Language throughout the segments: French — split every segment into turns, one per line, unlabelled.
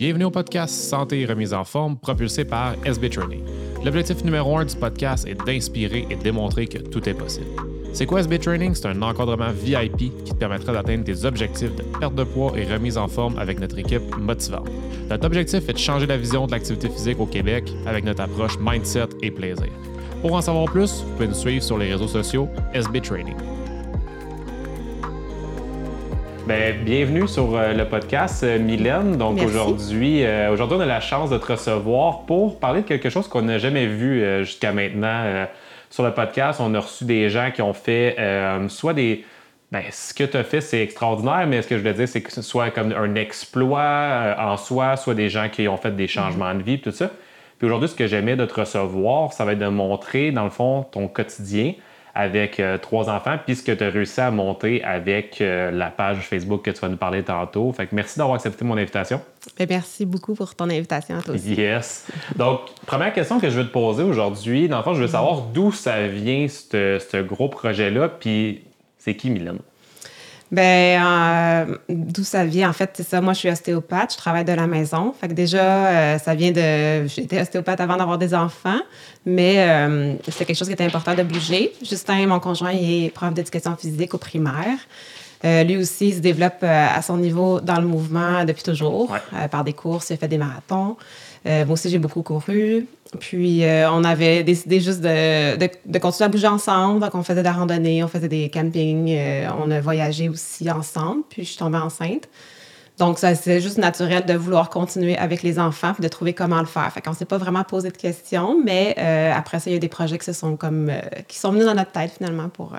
Bienvenue au podcast Santé et remise en forme propulsé par SB Training. L'objectif numéro un du podcast est d'inspirer et démontrer que tout est possible. C'est quoi SB Training? C'est un encadrement VIP qui te permettra d'atteindre tes objectifs de perte de poids et remise en forme avec notre équipe motivante. Notre objectif est de changer la vision de l'activité physique au Québec avec notre approche mindset et plaisir. Pour en savoir plus, vous pouvez nous suivre sur les réseaux sociaux SB Training. Ben, bienvenue sur euh, le podcast, euh, Mylène. Donc aujourd'hui, euh, aujourd'hui, on a la chance de te recevoir pour parler de quelque chose qu'on n'a jamais vu jusqu'à maintenant sur le podcast. On a reçu des gens qui ont fait soit des. Ben, ce que tu as fait, c'est extraordinaire, mais ce que je voulais dire, c'est que ce soit comme un exploit en soi, soit des gens qui ont fait des changements de vie, tout ça. Puis aujourd'hui, ce que j'aimais de te recevoir, ça va être de montrer, dans le fond, ton quotidien avec euh, trois enfants, puis ce que tu as réussi à monter avec euh, la page Facebook que tu vas nous parler tantôt. Fait que merci d'avoir accepté mon invitation.
Ben, merci beaucoup pour ton invitation à toi aussi.
Yes. Donc, première question que je veux te poser aujourd'hui, dans le fond, je veux savoir d'où ça vient, ce ce gros projet-là, puis c'est qui, Mylène?
Ben, euh, d'où ça vient, en fait, c'est ça. Moi, je suis ostéopathe, je travaille de la maison. Fait que déjà, euh, ça vient de. J'étais ostéopathe avant d'avoir des enfants, mais euh, c'était quelque chose qui était important de bouger. Justin, mon conjoint, il est prof d'éducation physique au primaire. Euh, lui aussi, il se développe euh, à son niveau dans le mouvement depuis toujours,
Ouais.
euh, par des courses, il a fait des marathons. Moi aussi, j'ai beaucoup couru. Puis, on avait décidé juste de, de, de continuer à bouger ensemble. Donc, on faisait de la randonnée, on faisait des campings, on a voyagé aussi ensemble. Puis, je suis tombée enceinte. Donc, c'est juste naturel de vouloir continuer avec les enfants puis de trouver comment le faire. Fait qu'on s'est pas vraiment posé de questions, mais euh, après ça, il y a des projets qui se sont comme euh, qui sont venus dans notre tête finalement pour, euh,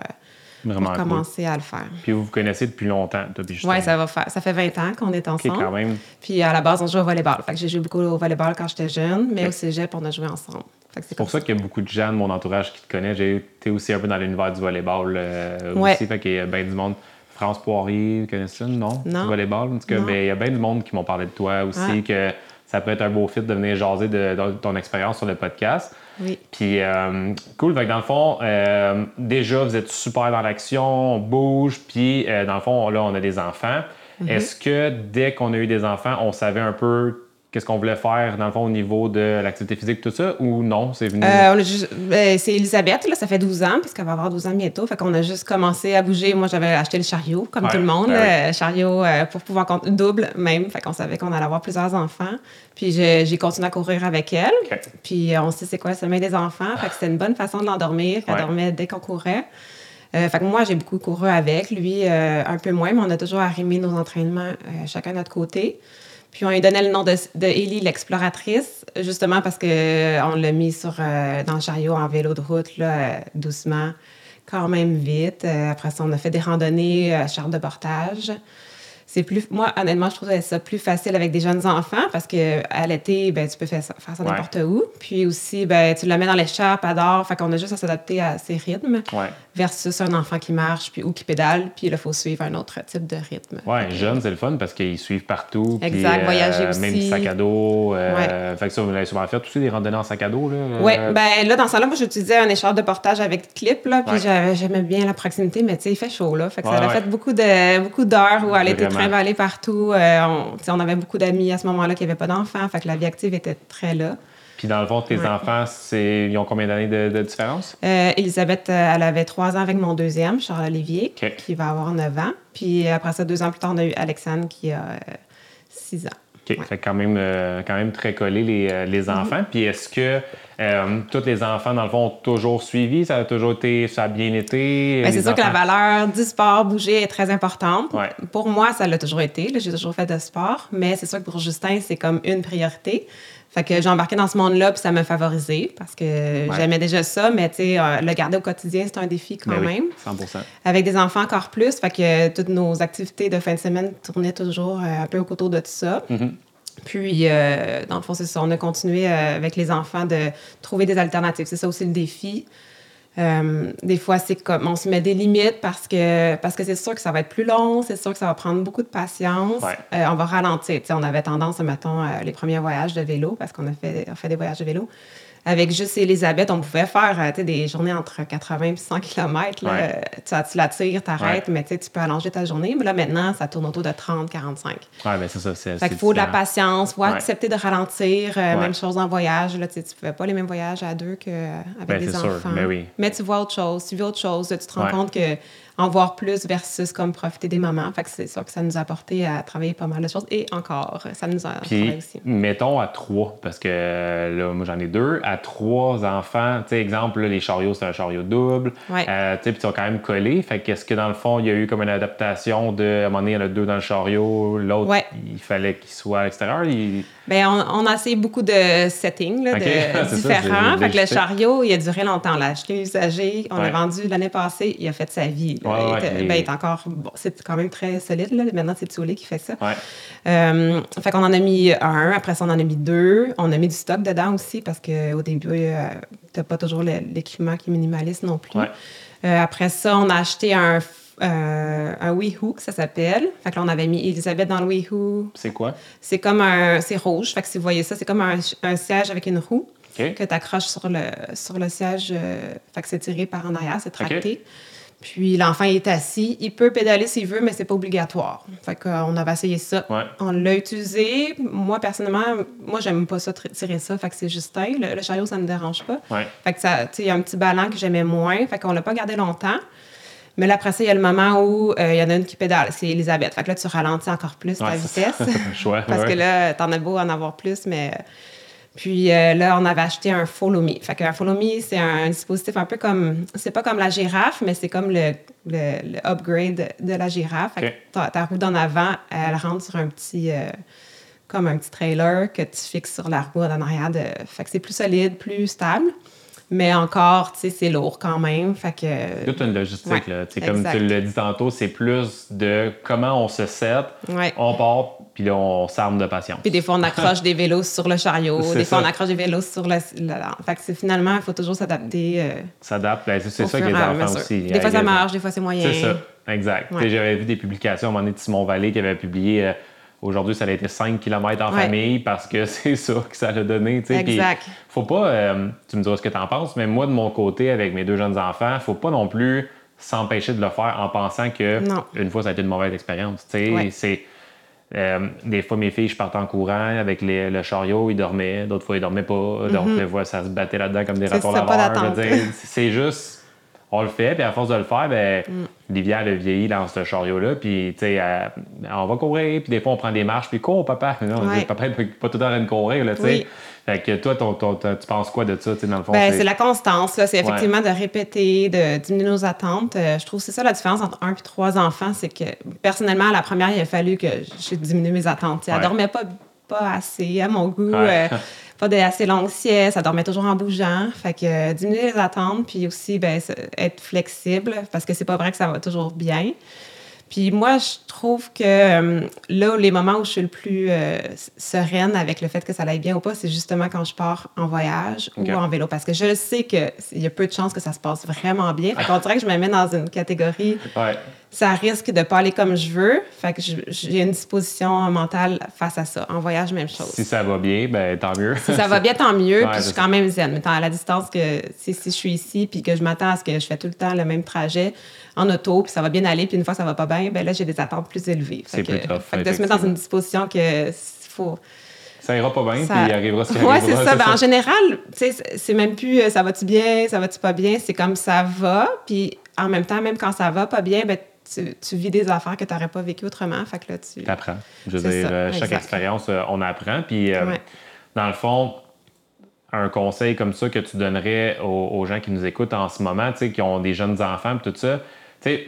pour
cool.
commencer à le faire.
Puis vous vous connaissez depuis longtemps, toi.
Ouais, ça va faire. Ça fait 20 ans qu'on est ensemble.
quand même.
Puis à la base, on joue au volleyball. Fait que j'ai joué beaucoup au volleyball quand j'étais jeune, mais
Ok.
au cégep, on a joué ensemble. C'est
pour ça qu'il y a beaucoup de gens de mon entourage qui te connaissent. J'ai été aussi un peu dans l'univers du volleyball euh,
Ouais.
aussi. Fait qu'il y a bien du monde. France Poirier, connais-tu non?
Non.
Du volleyball. En tout cas,
Non.
il y a bien du monde qui m'ont parlé de toi aussi,
Ouais.
que ça peut être un beau fit de venir jaser de, de ton expérience sur le podcast.
Oui.
Puis, euh, cool. Fait que dans le fond, euh, déjà, vous êtes super dans l'action, on bouge. Puis, euh, dans le fond, là, on a des enfants.
Mhm.
Est-ce que dès qu'on a eu des enfants, on savait un peu qu'est-ce qu'on voulait faire, dans le fond, au niveau de l'activité physique, tout ça, ou non? C'est venu?
Euh, on a juste- ben, c'est Elisabeth, là, ça fait 12 ans, puisqu'elle va avoir 12 ans bientôt. Fait qu'on a juste commencé à bouger. Moi, j'avais acheté le chariot, comme
Ouais,
tout le monde.
ben
euh, chariot euh, pour pouvoir compter double même. Fait qu'on savait qu'on allait avoir plusieurs enfants. Puis j'ai continué à courir avec elle. Puis on sait c'est quoi le sommeil des enfants. Fait que c'était une bonne façon de l'endormir. Elle
Ouais.
dormait dès qu'on courait. Euh, fait que moi, j'ai beaucoup couru avec. Lui, euh, un peu moins, mais on a toujours arrimé nos entraînements euh, chacun de notre côté. Puis on lui donnait le nom de, de Ellie l'exploratrice, justement parce que euh, l'a mis sur, euh, dans le chariot en vélo de route, là, euh, doucement, quand même vite. Après ça, on a fait des randonnées à charte de portage. C'est plus, moi, honnêtement, je trouvais ça plus facile avec des jeunes enfants parce que à l'été, ben, tu peux faire ça, faire ça
Ouais.
n'importe où. Puis aussi, ben, tu la mets dans l'écharpe, dort. Fait qu'on a juste à s'adapter à ses rythmes
Ouais.
Versus un enfant qui marche puis, ou qui pédale. Puis là, il faut suivre un autre type de rythme.
Ouais, jeune, c'est le fun parce qu'ils suivent partout. puis,
Exact, voyager aussi.
Même sac à dos. euh, Fait que ça, vous l'avez souvent fait aussi, des randonnées en sac à dos.
Oui,
euh,
ben là, dans ce temps-là, moi, j'utilisais un écharpe de portage avec clip, là, puis
Ouais.
j'aimais bien la proximité, mais tu sais, il fait chaud, là. Fait que
Ouais,
ça a
ouais.
fait beaucoup de beaucoup d'heures où elle était trimballée partout. Euh, on, on avait beaucoup d'amis à ce moment-là qui n'avaient pas d'enfants, fait que la vie active était très là.
Puis dans le fond, tes
Ouais.
enfants, c'est... ils ont combien d'années de, de différence?
Euh, Elisabeth, euh, elle avait trois ans avec mon deuxième, Charles-Olivier, qui va avoir neuf ans. Puis après ça, deux ans plus tard, on a eu Alexandre qui a euh, six ans.
OK. Fait quand même, euh, quand même très collé les, les
Mhm.
enfants. Puis est-ce que euh, tous les enfants, dans le fond, ont toujours suivi? Ça a toujours été... Ça a bien été?
Ben, c'est sûr que la valeur du sport, bouger, est très importante.
Ouais.
Pour moi, ça l'a toujours été. J'ai toujours fait de sport, mais c'est sûr que pour Justin, c'est comme une priorité. Fait que j'ai embarqué dans ce monde-là, puis ça m'a favorisé parce que j'aimais déjà ça, mais tu sais, euh, le garder au quotidien, c'est un défi quand
Ben oui,
même.
100
Avec des enfants encore plus, fait que toutes nos activités de fin de semaine tournaient toujours euh, un peu autour de tout ça.
Mhm.
Puis, euh, dans le fond, c'est ça. On a continué euh, avec les enfants de trouver des alternatives. C'est ça aussi le défi. Euh, des fois, c'est comme on se met des limites parce que parce que c'est sûr que ça va être plus long, c'est sûr que ça va prendre beaucoup de patience.
Ouais.
Euh, on va ralentir. On avait tendance, mettons, euh, les premiers voyages de vélo, parce qu'on a fait, on fait des voyages de vélo. Avec juste Elisabeth, on pouvait faire euh, des journées entre 80 et 100 km. Là.
Ouais.
Tu, tu la tires, t'arrêtes, mais tu peux allonger ta journée. Mais là, maintenant, ça tourne autour de 30, 45.
Ouais, ben c'est ça. C'est,
Fait qu'il faut de la patience, faut
Ouais.
accepter de ralentir. euh,
Ouais.
Même chose en voyage. Là, tu tu fais pas les mêmes voyages à deux qu'avec
Ben,
des
sûr.
enfants.
Ben oui.
Mais tu vois autre chose, tu vis autre chose. Tu te rends
Ouais.
compte que en voir plus versus comme profiter des moments. Fait que c'est sûr que ça nous a apporté à travailler pas mal de choses. Et encore, ça nous a
Puis,
aussi.
mettons à trois, parce que là, moi j'en ai deux, à trois enfants, tu sais, exemple, là, les chariots, c'est un chariot double.
Ouais.
Euh, tu sais, puis ils sont quand même collés. Fait qu'est-ce que dans le fond, il y a eu comme une adaptation de, à un moment donné, il y en a deux dans le chariot, l'autre,
Ouais.
il fallait qu'il soit à l'extérieur? il-
Ben, on, on a essayé beaucoup de settings là, de,
ça,
différents. fait que le chariot, il a duré longtemps. On l'a acheté usagé. On
Ouais.
l'a vendu l'année passée. Il a fait sa vie. là.
Ouais,
il,
ouais,
ben, il est encore... Bon, c'est quand même très solide. Là. Maintenant, c'est Tsoulé qui fait ça. Euh, fait qu'on en a mis un, après ça, on en a mis deux. On a mis du stock dedans aussi parce qu'au début, euh, t'as pas toujours l'équipement qui est minimaliste non plus. Euh, après ça, on a acheté un, euh, un WeHo, que ça s'appelle. Fait que là, on avait mis Elisabeth dans le WeHo.
C'est quoi?
C'est comme un... C'est rouge. Fait que si vous voyez ça, c'est comme un, un siège avec une roue que tu accroches sur le, sur le siège. euh, fait que c'est tiré par en arrière, c'est tracté. Puis l'enfant est assis. Il peut pédaler s'il veut, mais c'est pas obligatoire. Fait qu'on avait essayé ça.
Ouais.
On l'a utilisé. Moi, personnellement, moi, j'aime pas ça, tirer ça. Fait que c'est Justin. Le, le chariot, ça me dérange pas.
Ouais.
Fait que ça, tu il y a un petit ballon que j'aimais moins. Fait qu'on l'a pas gardé longtemps. Mais là, après ça, il y a le moment où euh, il y en a une qui pédale. C'est Elisabeth. Fait que là, tu ralentis encore plus ta
Ouais,
vitesse. Parce
ouais.
que là, t'en as beau en avoir plus, mais. Puis euh, là, on avait acheté un Follow Me. Fait qu'un Follow Me, c'est un dispositif un peu comme. C'est pas comme la girafe, mais c'est comme le, le, le upgrade de la girafe. Fait que ta, ta roue d'en avant, elle rentre sur un petit. euh, comme un petit trailer que tu fixes sur la roue en arrière. De... Fait que c'est plus solide, plus stable. Mais encore, tu sais, c'est lourd quand même. Fait que.
Toute une logistique,
Ouais,
là. Comme tu l'as dit tantôt, c'est plus de comment on se set,
Ouais.
on part, puis là, on s'arme de patience.
Puis des fois, on accroche des vélos sur le chariot. Des fois, on accroche des vélos sur le. le- Fait que c'est finalement, il faut toujours s'adapter. euh,
S'adapte. Ben, c'est ça
et à
enfants aussi.
Des fois, ça marche, des fois, c'est moyen.
C'est ça, exact.
Ouais.
J'avais vu des publications à un moment donné de Simon Vallée qui avait publié euh, aujourd'hui, ça a été 5 km en
Ouais.
famille parce que c'est ça que ça l'a donné. Puis,
Exact.
faut pas, euh, tu me diras ce que tu en penses, mais moi, de mon côté, avec mes deux jeunes enfants, faut pas non plus s'empêcher de le faire en pensant que
Non.
une fois, ça a été une mauvaise expérience. Tu sais,
Ouais.
c'est. euh, des fois, mes filles, je partais en courant avec les- le chariot, ils dormaient. D'autres fois, ils dormaient pas. Donc, des fois, ça se battait là-dedans comme des ratons laveurs. C'est juste, on le fait, puis à force de le faire, ben,
Mm.
Livia, elle a vieilli dans ce chariot-là, puis, tu sais, on va courir, puis des fois, on prend des marches, puis cours, papa. Non,
Ouais.
papa n'est pas tout le temps en train de courir, là, tu sais.
Oui.
Fait que toi, ton- ton- ton- tu penses quoi de ça, tu sais, dans le fond?
Ben, c'est la constance, là. C'est
Ouais.
effectivement de répéter, de diminuer nos attentes. Euh, je trouve que c'est ça la différence entre un et trois enfants. C'est que, personnellement, à la première, il a fallu que je diminue mes attentes. Elle
Ouais.
dormait pas, pas assez à mon goût. Euh, pas de assez longues siestes. Elle dormait toujours en bougeant. Fait que euh, diminuer les attentes, puis aussi ben, être flexible, parce que c'est pas vrai que ça va toujours bien. Puis moi, je trouve que euh, là, les moments où je suis le plus euh, sereine avec le fait que ça aille bien ou pas, c'est justement quand je pars en voyage ou en vélo. Parce que je sais qu'il y a peu de chances que ça se passe vraiment bien. Fait qu'on dirait que je me mets dans une catégorie,
Ouais.
ça risque de pas aller comme je veux. Fait que j'ai une disposition mentale face à ça. En voyage, même chose.
Si ça va bien, ben tant mieux.
Si ça va bien, tant mieux.
Ouais,
puis je suis quand même zen. Mais tant à la distance que si, si je suis ici, puis que je m'attends à ce que je fais tout le temps le même trajet en auto, puis ça va bien aller, puis une fois ça va pas bien, ben là, j'ai des attentes plus élevées. Fait
C'est
que,
plus tough,
fait que de se mettre dans une disposition que faut.
Ça ira pas bien,
ça-
puis il arrivera ce qui
Ouais, c'est ça. Ben, en général, c'est- même plus euh, ça va-tu bien, ça va-tu pas bien. C'est comme ça va. Puis en même temps, même quand ça va pas bien, ben, tu, tu vis des affaires que tu n'aurais pas vécues autrement. Fait que là, tu.
T'apprends. Je veux dire,
ça,
euh, chaque
exact.
expérience, euh, on apprend. Puis, euh,
Ouais.
dans le fond, un conseil comme ça que tu donnerais aux, aux gens qui nous écoutent en ce moment, qui ont des jeunes enfants, tout ça, sais,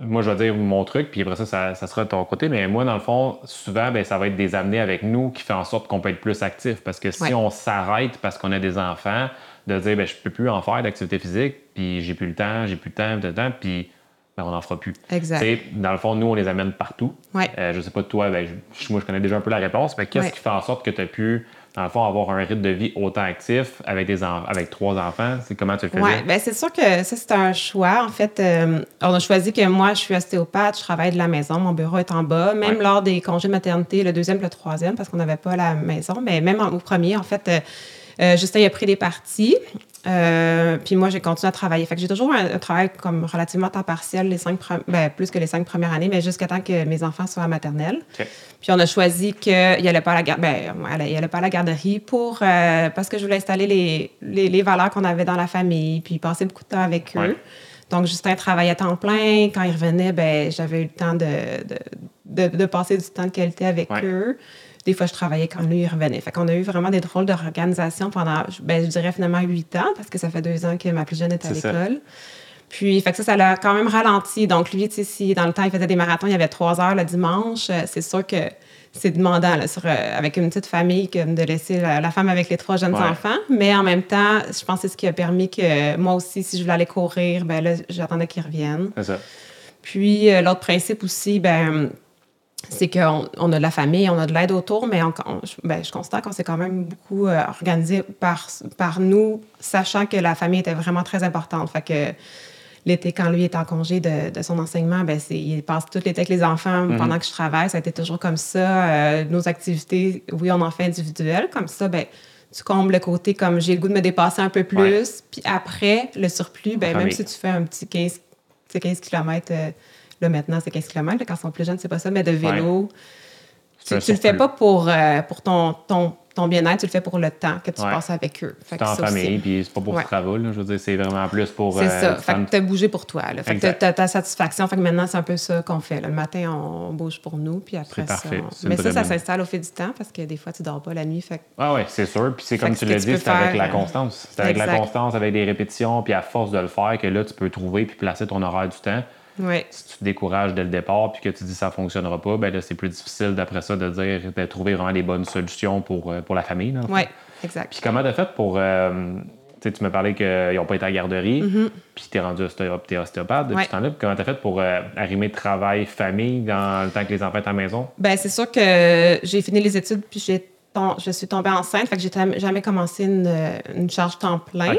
moi, je vais dire mon truc, puis après ça, ça, ça sera de ton côté. Mais moi, dans le fond, souvent, ben, ça va être des amenés avec nous qui fait en sorte qu'on peut être plus actif. Parce que si
Ouais.
on s'arrête parce qu'on a des enfants, de dire, ben, je peux plus en faire d'activité physique, puis j'ai plus le temps, j'ai plus le temps, plus le temps, puis ben, on n'en fera plus.
Exact.
Tu dans le fond, nous, on les amène partout.
Ouais.
Euh, je sais pas de toi, ben, je- moi, je connais déjà un peu la réponse, mais qu'est-ce
Ouais.
qui fait en sorte que tu as pu, dans le fond, avoir un rythme de vie autant actif avec, des avec trois enfants? C'est comment tu le faisais?
Oui, ben c'est sûr que ça, c'est un choix. En fait, euh, on a choisi que moi, je suis ostéopathe, je travaille de la maison, mon bureau est en bas. Même
Ouais.
lors des congés de maternité, le deuxième, le troisième, parce qu'on n'avait pas la maison, mais même en- au premier, en fait, euh, Euh, Justin, il a pris des parties. Euh, puis moi, j'ai continué à travailler. Fait que j'ai toujours un, un travail comme relativement temps partiel, les cinq pre- ben, plus que les cinq premières années, mais jusqu'à temps que mes enfants soient à maternelle. Puis on a choisi qu'il n'allait pas à la ben, il pas à la garderie pour euh, parce que je voulais installer les, les, les valeurs qu'on avait dans la famille, puis passer beaucoup de temps avec eux. Donc Justin travaillait à temps plein. Quand il revenait, ben j'avais eu le temps de, de, de, de passer du temps de qualité avec
Ouais.
eux. Des fois, je travaillais quand lui il revenait. Fait qu'on a eu vraiment des drôles d'organisation pendant, ben, je dirais finalement huit ans, parce que ça fait deux ans que ma plus jeune est à l'école. Puis, fait que ça, ça l'a quand même ralenti. Donc, lui, tu sais, si dans le temps, il faisait des marathons, il y avait trois heures le dimanche, euh, c'est sûr que c'est demandant, là, sur, euh, avec une petite famille, de laisser la, la femme avec les trois jeunes
Ouais.
enfants. Mais en même temps, je pense que c'est ce qui a permis que moi aussi, si je voulais aller courir, ben là, j'attendais qu'il revienne.
C'est ça.
Puis, euh, l'autre principe aussi, ben, c'est qu'on on a de la famille, on a de l'aide autour, mais on, on- je- ben, je constate qu'on s'est quand même beaucoup euh, organisé par, par nous, sachant que la famille était vraiment très importante. Fait que l'été, quand lui est en congé de, de son enseignement, ben, c'est, il passe tout l'été avec les enfants pendant que je travaille. Ça a été toujours comme ça. Euh, nos activités, oui, on en fait individuelles. Comme ça, ben, tu combles le côté comme j'ai le goût de me dépasser un peu plus.
Ouais.
Puis après, le surplus, ben, même si tu fais un petit 15, c'est 15 km, là maintenant c'est 15 km, quand ils sont plus jeunes, c'est pas ça, mais de vélo, tu, tu le fais pas pour, euh, pour ton, ton, ton bien-être, tu le fais pour le temps que tu
Ouais.
passes avec eux. Fait
C'est
que
en
ça
famille, puis c'est pas pour
Ouais.
ce travail, là. Je veux dire, c'est vraiment plus pour.
C'est
euh,
ça. Fait que t'as bougé pour toi. Là. Fait que
Exact.
t'as ta satisfaction. Fait que maintenant, c'est un peu ça qu'on fait. là. Le matin, on bouge pour nous, puis après
C'est
ça. on- Mais ça, ça s'installe au fil du temps parce que des fois, tu dors pas la nuit. Fait que-
Ah ouais, c'est sûr. Puis c'est comme tu l'as dit, c'est avec la
euh,
constance. C'est avec la constance, avec des répétitions, puis à force de le faire que là, tu peux trouver puis placer ton horaire du temps.
Ouais.
Si tu te décourages dès le départ puis que tu dis ça fonctionnera pas, ben là, c'est plus difficile d'après ça de dire de trouver vraiment les bonnes solutions pour, euh, pour la famille.
Ouais, exact.
Puis comment t'as fait pour. euh, tu sais, tu m'as parlé qu'ils n'ont pas été à la garderie, puis t'es rendu ostéo- t'es ostéopathe depuis.
Ouais.
ce temps-là. Puis comment t'as fait pour euh, arrimer travail-famille dans le temps que les enfants étaient à la maison?
Ben, c'est sûr que j'ai fini les études, puis j'ai je suis tombée enceinte. Fait que j'ai jamais commencé une, une charge temps plein.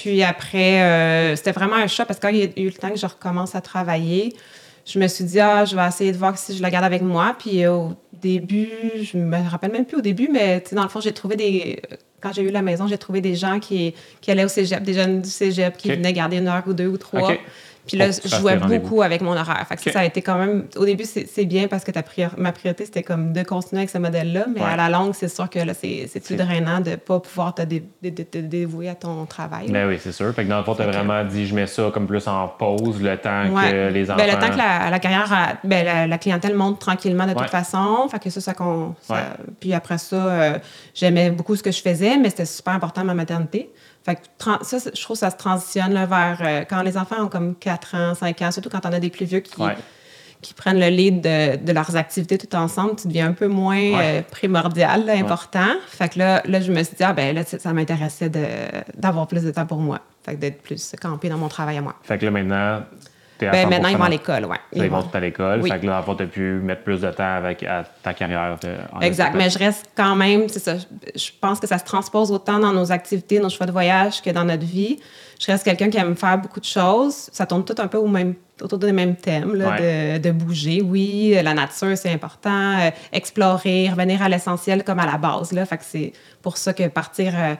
Puis après, euh, c'était vraiment un choc parce que quand il y a eu le temps que je recommence à travailler, je me suis dit, ah, je vais essayer de voir si je la garde avec moi. Puis euh, au début, je me rappelle même plus au début, mais dans le fond, j'ai trouvé des. Quand j'ai eu la maison, j'ai trouvé des gens qui, qui allaient au cégep, des jeunes du cégep qui venaient garder une heure ou deux ou trois. Puis là,
tu
je jouais beaucoup avec mon horaire. Fait que ça, a été quand même. Au début, c'est bien parce que ta prior- ma priorité, c'était comme de continuer avec ce modèle-là. Mais
Ouais.
à la longue, c'est sûr que c'est plus drainant de ne pas pouvoir te, dé- dé- dé- te dévouer à ton travail.
Ben oui, c'est sûr. Fait que dans le fond,
Fait que-
vraiment dit, je mets ça comme plus en pause le temps
Ouais.
que les enfants.
Ben, le temps que la, la carrière, a- ben, la, la clientèle monte tranquillement de
Ouais.
toute façon. Fait que ça, ça. Puis après ça, euh, j'aimais beaucoup ce que je faisais, mais c'était super important ma maternité. Fait que ça, je trouve que ça se transitionne là, vers euh, quand les enfants ont comme 4 ans, 5 ans, surtout quand on a des plus vieux qui,
Ouais.
qui prennent le lead de, de leurs activités tout ensemble, tu deviens un peu moins euh, primordial, là, important. Fait que là, là, je me suis dit, ah ben là, ça m'intéressait d'avoir plus de temps pour moi. Fait que d'être plus campé dans mon travail à moi.
Fait que là, maintenant,
Ben,
100%
maintenant, ils vont à l'école, ouais.
Ils, vont tout à l'école.
Oui.
Fait que là, fond, t'as pu mettre plus de temps avec à ta carrière. en
Exact, mais je reste quand même, c'est ça, je- pense que ça se transpose autant dans nos activités, nos choix de voyage que dans notre vie. Je reste quelqu'un qui aime faire beaucoup de choses. Ça tourne tout un peu au même, autour des mêmes thèmes, là, de, de bouger. Oui, la nature, c'est important. euh, explorer, revenir à l'essentiel comme à la base. Là. Fait que c'est pour ça que partir... euh,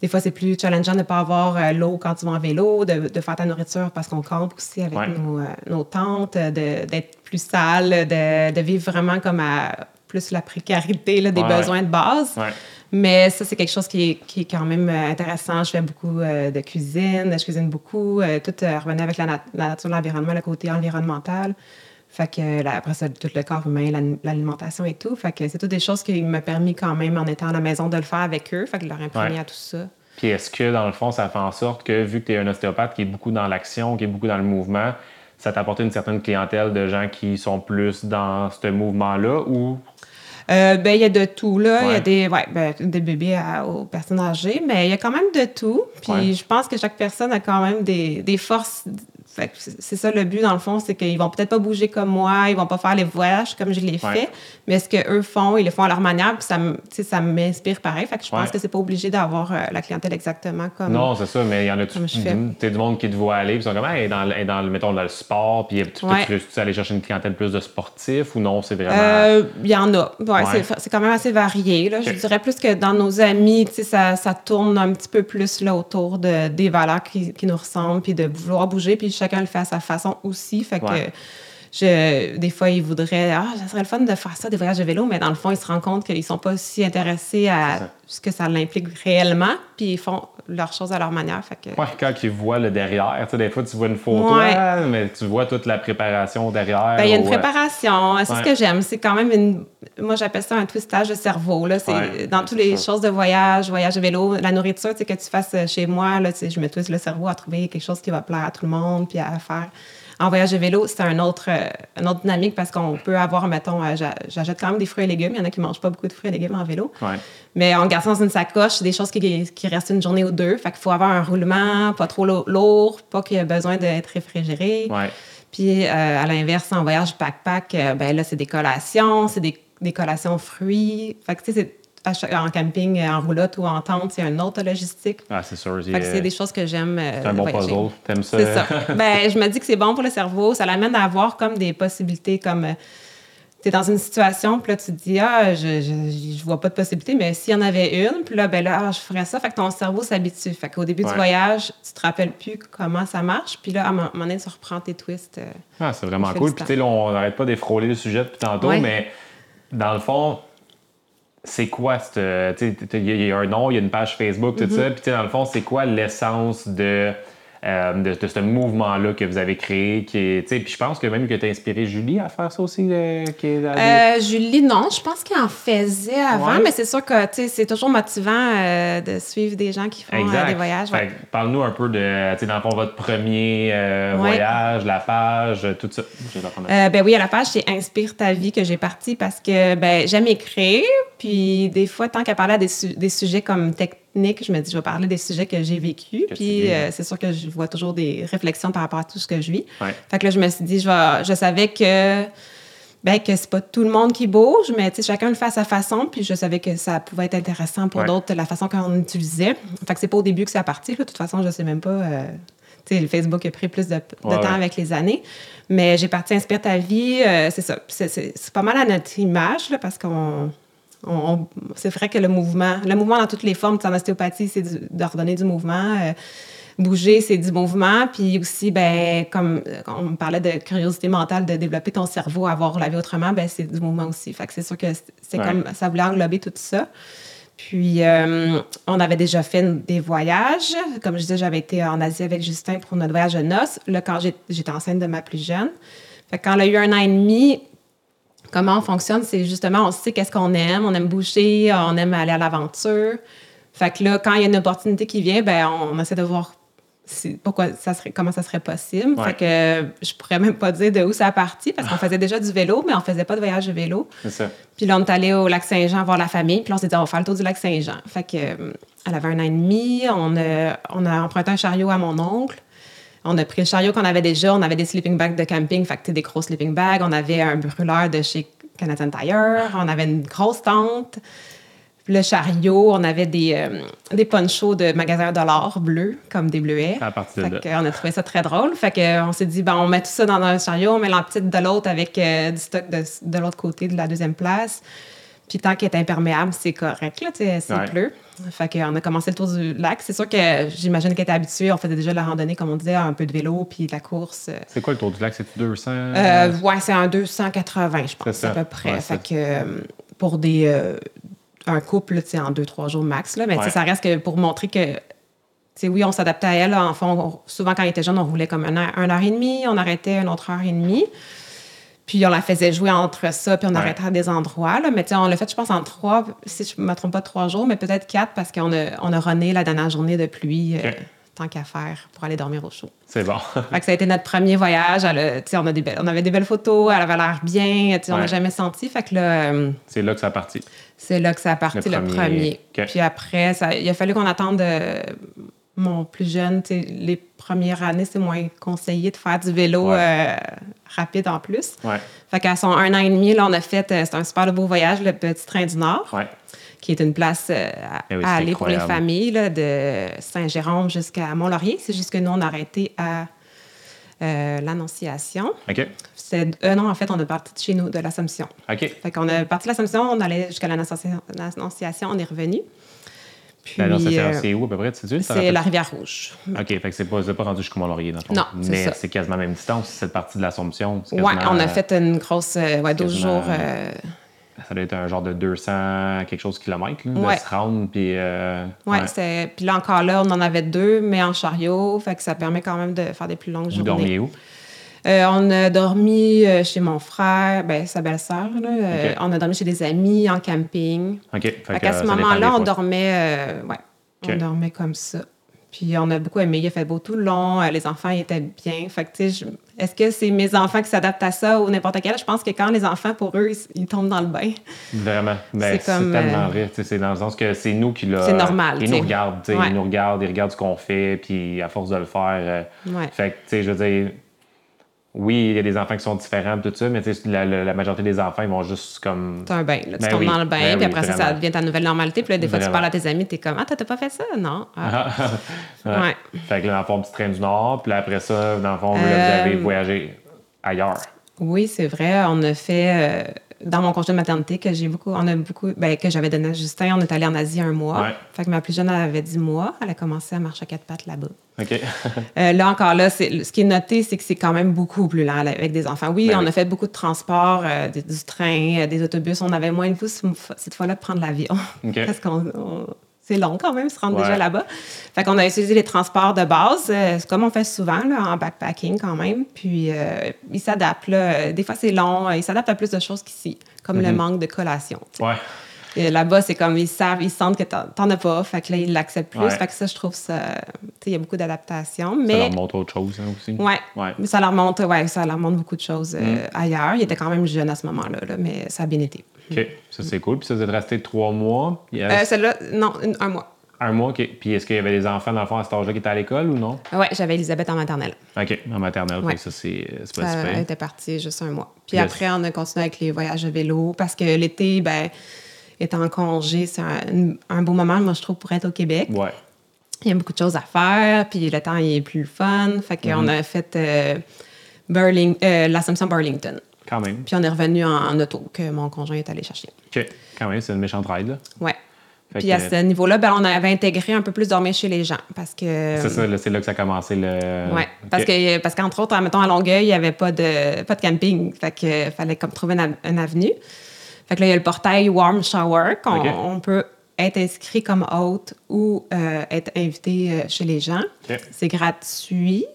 des fois, c'est plus challengeant de ne pas avoir euh, l'eau quand tu vas en vélo, de, de faire ta nourriture parce qu'on campe aussi avec
Ouais.
nos, euh, nos tentes, euh, d'être plus sale, de, de vivre vraiment comme à plus la précarité là, des
Ouais, ouais.
besoins de base.
Ouais.
Mais ça, c'est quelque chose qui est, qui est quand même intéressant. Je fais beaucoup euh, de cuisine, je cuisine beaucoup. euh, tout euh, revenait avec la, nat- la nature, l'environnement, le côté environnemental. Fait que là, après ça, tout le corps humain, l'alimentation et tout. Fait que c'est toutes des choses qui m'ont permis quand même, en étant à la maison, de le faire avec eux. Fait que de leur imprégner
Ouais.
à tout ça.
Puis est-ce que, dans le fond, ça fait en sorte que, vu que tu es un ostéopathe qui est beaucoup dans l'action, qui est beaucoup dans le mouvement, ça t'a apporté une certaine clientèle de gens qui sont plus dans ce mouvement-là ou?
Euh, ben, il y a de tout, là. Il y a des, ouais, ben, des bébés à- aux personnes âgées, mais il y a quand même de tout. Puis
Ouais.
je pense que chaque personne a quand même des, des forces c'est c'est ça le but, dans le fond, c'est qu'ils vont peut-être pas bouger comme moi, ils vont pas faire les voyages comme je les
Ouais.
fais, mais ce qu'eux font, ils le font à leur manière, puis ça, tu ça m'inspire pareil. Fait que je pense
Ouais.
que c'est pas obligé d'avoir euh, la clientèle exactement comme.
Non, c'est ça, mais il y en a
Comme je fais.
du, monde qui te voit aller, puis ils sont comme, hey, dans, dans, mettons, dans le sport, puis tu peux tu aller chercher une clientèle plus de sportifs ou non, c'est vraiment.
Euh, Il y en a. C'est- quand même assez varié. Là. Je dirais plus que dans nos amis, tu sais, ça, ça tourne un petit peu plus là, autour de, des valeurs qui, qui nous ressemblent, puis de vouloir bouger, puis chacun le fait à sa façon aussi. Fait que je, des fois, ils voudraient, ah, ça serait le fun de faire ça, des voyages de vélo, mais dans le fond, ils se rendent compte qu'ils sont pas aussi intéressés à ce que ça l'implique réellement, puis ils font leurs choses à leur manière. Fait que,
Ouais, quand ils voient le derrière, tu sais, des fois, tu vois une photo,
Ouais.
ah, mais tu vois toute la préparation derrière.
Ben, il y a une
euh,
préparation. C'est
Ouais.
ce que j'aime. C'est quand même une. Moi, j'appelle ça un twistage de cerveau. Là. C'est dans toutes
c'est
les
ça.
choses de voyage, voyage de vélo, la nourriture, tu sais, que tu fasses euh, chez moi, là, tu sais, je me twiste le cerveau à trouver quelque chose qui va plaire à tout le monde, puis à faire. En voyage de vélo, c'est un autre, euh, une autre dynamique parce qu'on peut avoir, mettons, euh, j'a- j'achète quand même des fruits et légumes. Il y en a qui mangent pas beaucoup de fruits et légumes en vélo.
Ouais.
Mais en gardant dans une sacoche, des choses qui, qui restent une journée ou deux. Fait qu'il faut avoir un roulement, pas trop lo- lourd, pas qu'il y ait besoin d'être réfrigéré.
Ouais.
Puis euh, à l'inverse, en voyage backpack, euh, ben là, c'est des collations, c'est des, des collations fruits. Fait que tu sais, c'est à chaque- en camping, euh, en roulotte ou en tente, c'est une autre logistique.
Ah, c'est sûr.
Fait que c'est des choses que j'aime. euh,
C'est un bon
voyager.
puzzle. T'aimes ça?
C'est ça. ben, je me dis que c'est bon pour le cerveau. Ça l'amène à avoir comme des possibilités, comme tu es dans une situation, puis là, tu te dis, ah, je, je, je vois pas de possibilité, mais s'il y en avait une, puis là, ben là, ah, je ferais ça. Fait que ton cerveau s'habitue. Fait qu'au début
Ouais.
du voyage, tu te rappelles plus comment ça marche, puis là, à un moment donné, tu reprends tes twists. euh,
Ah, c'est vraiment cool. Puis, tu sais, on n'arrête pas d'effrôler le sujet depuis tantôt,
Ouais.
mais dans le fond, c'est quoi cette. Tu sais, il y a un nom, il y a une page Facebook, tout
Mm-hmm.
ça. Puis, tu sais, dans le fond, c'est quoi l'essence de. Euh, de, de ce mouvement-là que vous avez créé, qui puis je pense que même que tu as inspiré Julie à faire ça aussi, euh, qui est
Euh, Julie, non, je pense qu'elle en faisait avant,
Ouais.
mais c'est sûr que c'est toujours motivant de suivre des gens qui font des voyages. ouais.
Parle-nous un peu de, dans le fond, votre premier
Ouais.
voyage, la page, tout ça.
Ben oui, à la page, c'est Inspire ta vie que j'ai parti parce que ben, j'aime écrire. Puis des fois, tant qu'à parler à des, su- des sujets comme techniques, je me dis, je vais parler des sujets que j'ai.
Que tu
Puis euh, c'est sûr que je vois toujours des réflexions par rapport à tout ce que je vis.
Ouais.
Fait que là, je me suis dit, je, vais- je savais que, ben, que c'est pas tout le monde qui bouge, mais chacun le fait à sa façon. Puis je savais que ça pouvait être intéressant pour
Ouais.
d'autres, la façon qu'on utilisait. Fait que c'est pas au début que ça a parti. là. De toute façon, je sais même pas. euh, le Facebook a pris plus de, de
Ouais,
temps
ouais.
avec les années. Mais j'ai parti Inspire ta vie. euh, c'est ça. C'est pas mal à notre image, là, parce qu'on. C'est vrai que le mouvement, le mouvement dans toutes les formes, en ostéopathie, c'est redonner du mouvement. euh, bouger, c'est du mouvement. Puis aussi, ben, comme on me parlait de curiosité mentale, de développer ton cerveau, à voir la vie autrement, ben, c'est du mouvement aussi. Fait que c'est sûr que c'est-
Ouais.
comme ça voulait englober tout ça. Puis, euh, on avait déjà fait des voyages. Comme je disais, j'avais été en Asie avec Justin pour notre voyage de noces. Là, quand j'étais enceinte de ma plus jeune. Fait que quand elle a eu un an et demi, comment on fonctionne, c'est justement, on sait qu'est-ce qu'on aime. On aime bouger, on aime aller à l'aventure. Fait que là, quand il y a une opportunité qui vient, ben on, essaie de voir si- pourquoi ça serait, comment ça serait possible.
Ouais.
Fait que je pourrais même pas dire de où ça a parti parce qu'on faisait déjà du vélo, mais on faisait pas de voyage de vélo.
C'est ça.
Puis là, on est allé au lac Saint-Jean voir la famille. Puis là, on s'est dit, on va faire le tour du lac Saint-Jean. Fait que, elle avait un an et demi. On a, on a emprunté un chariot à mon oncle. On a pris le chariot qu'on avait déjà. On avait des sleeping bags de camping, fait que des gros sleeping bags. On avait un brûleur de chez Canadian Tire. On avait une grosse tente. Le chariot, on avait des, euh, des ponchos de magasins dollars bleus, comme des bleuets.
À partir de là.
qu'on a trouvé ça très drôle. Fait qu'on s'est dit, ben, on met tout ça dans un chariot, on met la petite de l'autre avec euh, du stock de, de l'autre côté de la deuxième place. Puis tant qu'il est imperméable, c'est correct, là, tu sais, s'il
Ouais.
pleut. Fait qu'on a commencé le tour du lac. C'est sûr que j'imagine qu'elle était habituée. On faisait déjà de la randonnée, comme on disait, un peu de vélo, puis de la course.
C'est quoi le tour du lac? C'est 200?
Euh, ouais, c'est un 280, je
C'est
pense, à peu près.
Ouais,
fait
c'est-
que euh, pour des euh, un couple, tu sais, en deux, trois jours max, là, mais
Ouais.
ça reste que pour montrer que, oui, on s'adaptait à elle. En fond, on- souvent, quand elle était jeune, on roulait comme un heure, une heure et demie, on arrêtait une autre heure et demie. Puis on la faisait jouer entre ça, puis on
Ouais.
arrêtait à des endroits. Là. Mais tu sais, on l'a fait, je pense, en trois, si je ne me trompe pas, trois jours, mais peut-être quatre, parce qu'on a, on a runné la dernière journée de pluie, euh, tant qu'à faire, pour aller dormir au chaud.
C'est bon.
Fait que ça a été notre premier voyage. Elle on, a des belles- on avait des belles photos, elle avait l'air bien, on n'a jamais senti. Fait que là, euh,
c'est là que ça a parti.
c'est là que ça a parti
Le
le
premier.
Puis après, ça, il a fallu qu'on attende euh, mon plus jeune, les premières années, c'est moins conseillé de faire du vélo
Ouais.
euh, rapide en plus.
Ouais.
Fait qu'à son un an et demi, là, on a fait, euh, c'est un super beau voyage, le Petit Train du Nord,
Ouais.
qui est une place euh, à,
Eh oui,
à
c'est
aller pour les familles, là, de Saint-Jérôme jusqu'à Mont-Laurier. C'est juste que nous, on a arrêté à l'Annonciation.
OK.
C'est, non, en fait, on est parti de chez nous, de l'Assomption.
OK.
Fait qu'on est parti de l'Assomption, on allait jusqu'à l'Annonciation, on est revenu. Puis,
Ben ça, c'est-
euh,
où à peu près,
c'est la Rivière-Rouge.
OK, fait que c'est pas, pas rendu jusqu'au Mont-Laurier, dans le fond.
Non,
Mais c'est quasiment la même distance, cette partie de l'Assomption.
Ouais,
quasiment,
on a fait une grosse, euh, ouais, 12
quasiment-
jours. euh,
Ça doit être un genre de 200 quelque chose kilomètres, là,
Ouais.
de se rendre, puis... euh,
ouais, c'est- Puis là encore là, on en avait deux, mais en chariot. Fait que ça permet quand même de faire des plus longues
Vous
journées.
dormiez où?
Euh, on a dormi euh, chez mon frère, ben, sa belle-sœur. là. Euh,
Ok.
On a dormi chez des amis, en camping.
OK. Fait,
Fait
que,
qu'à
ça
ce
dépend
moment-là, on
fois.
dormait, euh, ouais,
Ok.
on dormait comme ça. Puis on a beaucoup aimé. Il a fait beau tout le long. euh, Les enfants ils étaient bien. Fait que, tu sais, je- est-ce que c'est mes enfants qui s'adaptent à ça ou n'importe quel? Je pense que quand les enfants, pour eux, ils, ils tombent dans le bain.
Vraiment. Ben,
C'est
c'est
comme,
tellement
euh,
vrai. tu sais, C'est dans le sens que c'est nous qui l'a.
C'est normal,
Ils
tu
nous
sais.
regardent. tu sais,
Ouais.
Ils nous regardent, ils regardent ce qu'on fait, puis à force de le faire. euh,
Ouais.
Fait que, tu sais, je veux dire. Oui, il y a des enfants qui sont différents, tout ça, mais tu sais, la, la- la majorité des enfants, ils vont juste comme.
C'est un bain. Là. Tu
Ben
tombes
oui,
dans le bain,
ben
puis
oui,
après ça, ça devient ta nouvelle normalité. Puis là, des fois, tu parles à tes amis, t'es comme Ah, t'as t'as pas fait ça? Non. Ah.
Ouais.
Ouais.
Fait que là, dans le fond, petit train du Nord, puis là, après ça, dans le fond, là,
Euh,
vous avez voyagé ailleurs.
Oui, c'est vrai. On a fait euh, dans mon congé de maternité que j'ai beaucoup, on a beaucoup, ben, que j'avais donné à Justin. On est allé en Asie un mois.
Ouais.
Fait que ma plus jeune elle avait 10 mois. Elle a commencé à marcher à quatre pattes là-bas.
OK.
Euh, là encore là, ce qui est noté, c'est que c'est quand même beaucoup plus lent là, avec des enfants. Oui,
Ben
on
oui.
a fait beaucoup de transports, euh, du, train, euh, des autobus. On avait moins de vous cette fois-là de prendre l'avion
OK.
parce qu'on on- c'est long quand même se rendre
Ouais.
déjà là-bas. Fait qu'on a utilisé les transports de base, euh, c'est comme on fait souvent là, en backpacking quand même. Puis euh, ils s'adaptent. Des fois c'est long, euh, ils s'adaptent à plus de choses qu'ici, comme le manque de collation.
Ouais.
Là-bas, c'est comme ils savent, ils sentent que t'en as pas. Fait que là, ils l'acceptent plus.
Ouais.
Fait que ça, je trouve ça. Tu sais, il y a beaucoup d'adaptation.
Ça
Mais
leur montre autre chose hein, aussi.
Ouais.
Ouais.
Mais ça leur montre, ouais, ça leur montre beaucoup de choses euh,
Mm.
ailleurs. Il était quand même jeune à ce moment-là, là, mais ça a bien été.
OK. Ça, c'est cool. Puis ça, vous êtes resté trois mois. Euh,
Euh, Celle-là, non, un mois.
Un mois, OK. Puis est-ce qu'il y avait des enfants, dans le fond, à cet âge-là qui étaient à l'école ou non?
Ouais, j'avais Elisabeth en maternelle.
OK. En maternelle.
Ouais.
ça, c'est c'est pas
Ça,
super.
elle était partie juste un mois. Puis
Yes.
après, on a continué avec les voyages à vélo parce que l'été, ben, étant en congé, c'est un, un beau moment, moi, je trouve, pour être au Québec.
Ouais.
Il y a beaucoup de choses à faire, puis le temps, il est plus fun. Fait qu'on
Mm-hmm.
a fait euh, Burling, euh, l'Assomption Burlington.
Quand même.
Puis on est revenu en, en auto, que mon conjoint est allé chercher.
OK. Quand même, c'est une méchante ride, là.
Ouais.
Fait
Puis
que-
à ce niveau-là, ben, on avait intégré un peu plus dormir chez les gens parce que.
C'est ça, c'est là que ça a commencé le.
Ouais, parce que parce qu'entre autres, mettons à Longueuil, il n'y avait pas de pas de camping, fait que fallait comme trouver une, av- une avenue. Fait que là il y a le portail Warm Shower qu'on on peut être inscrit comme hôte ou euh, être invité euh, chez les gens. C'est gratuit.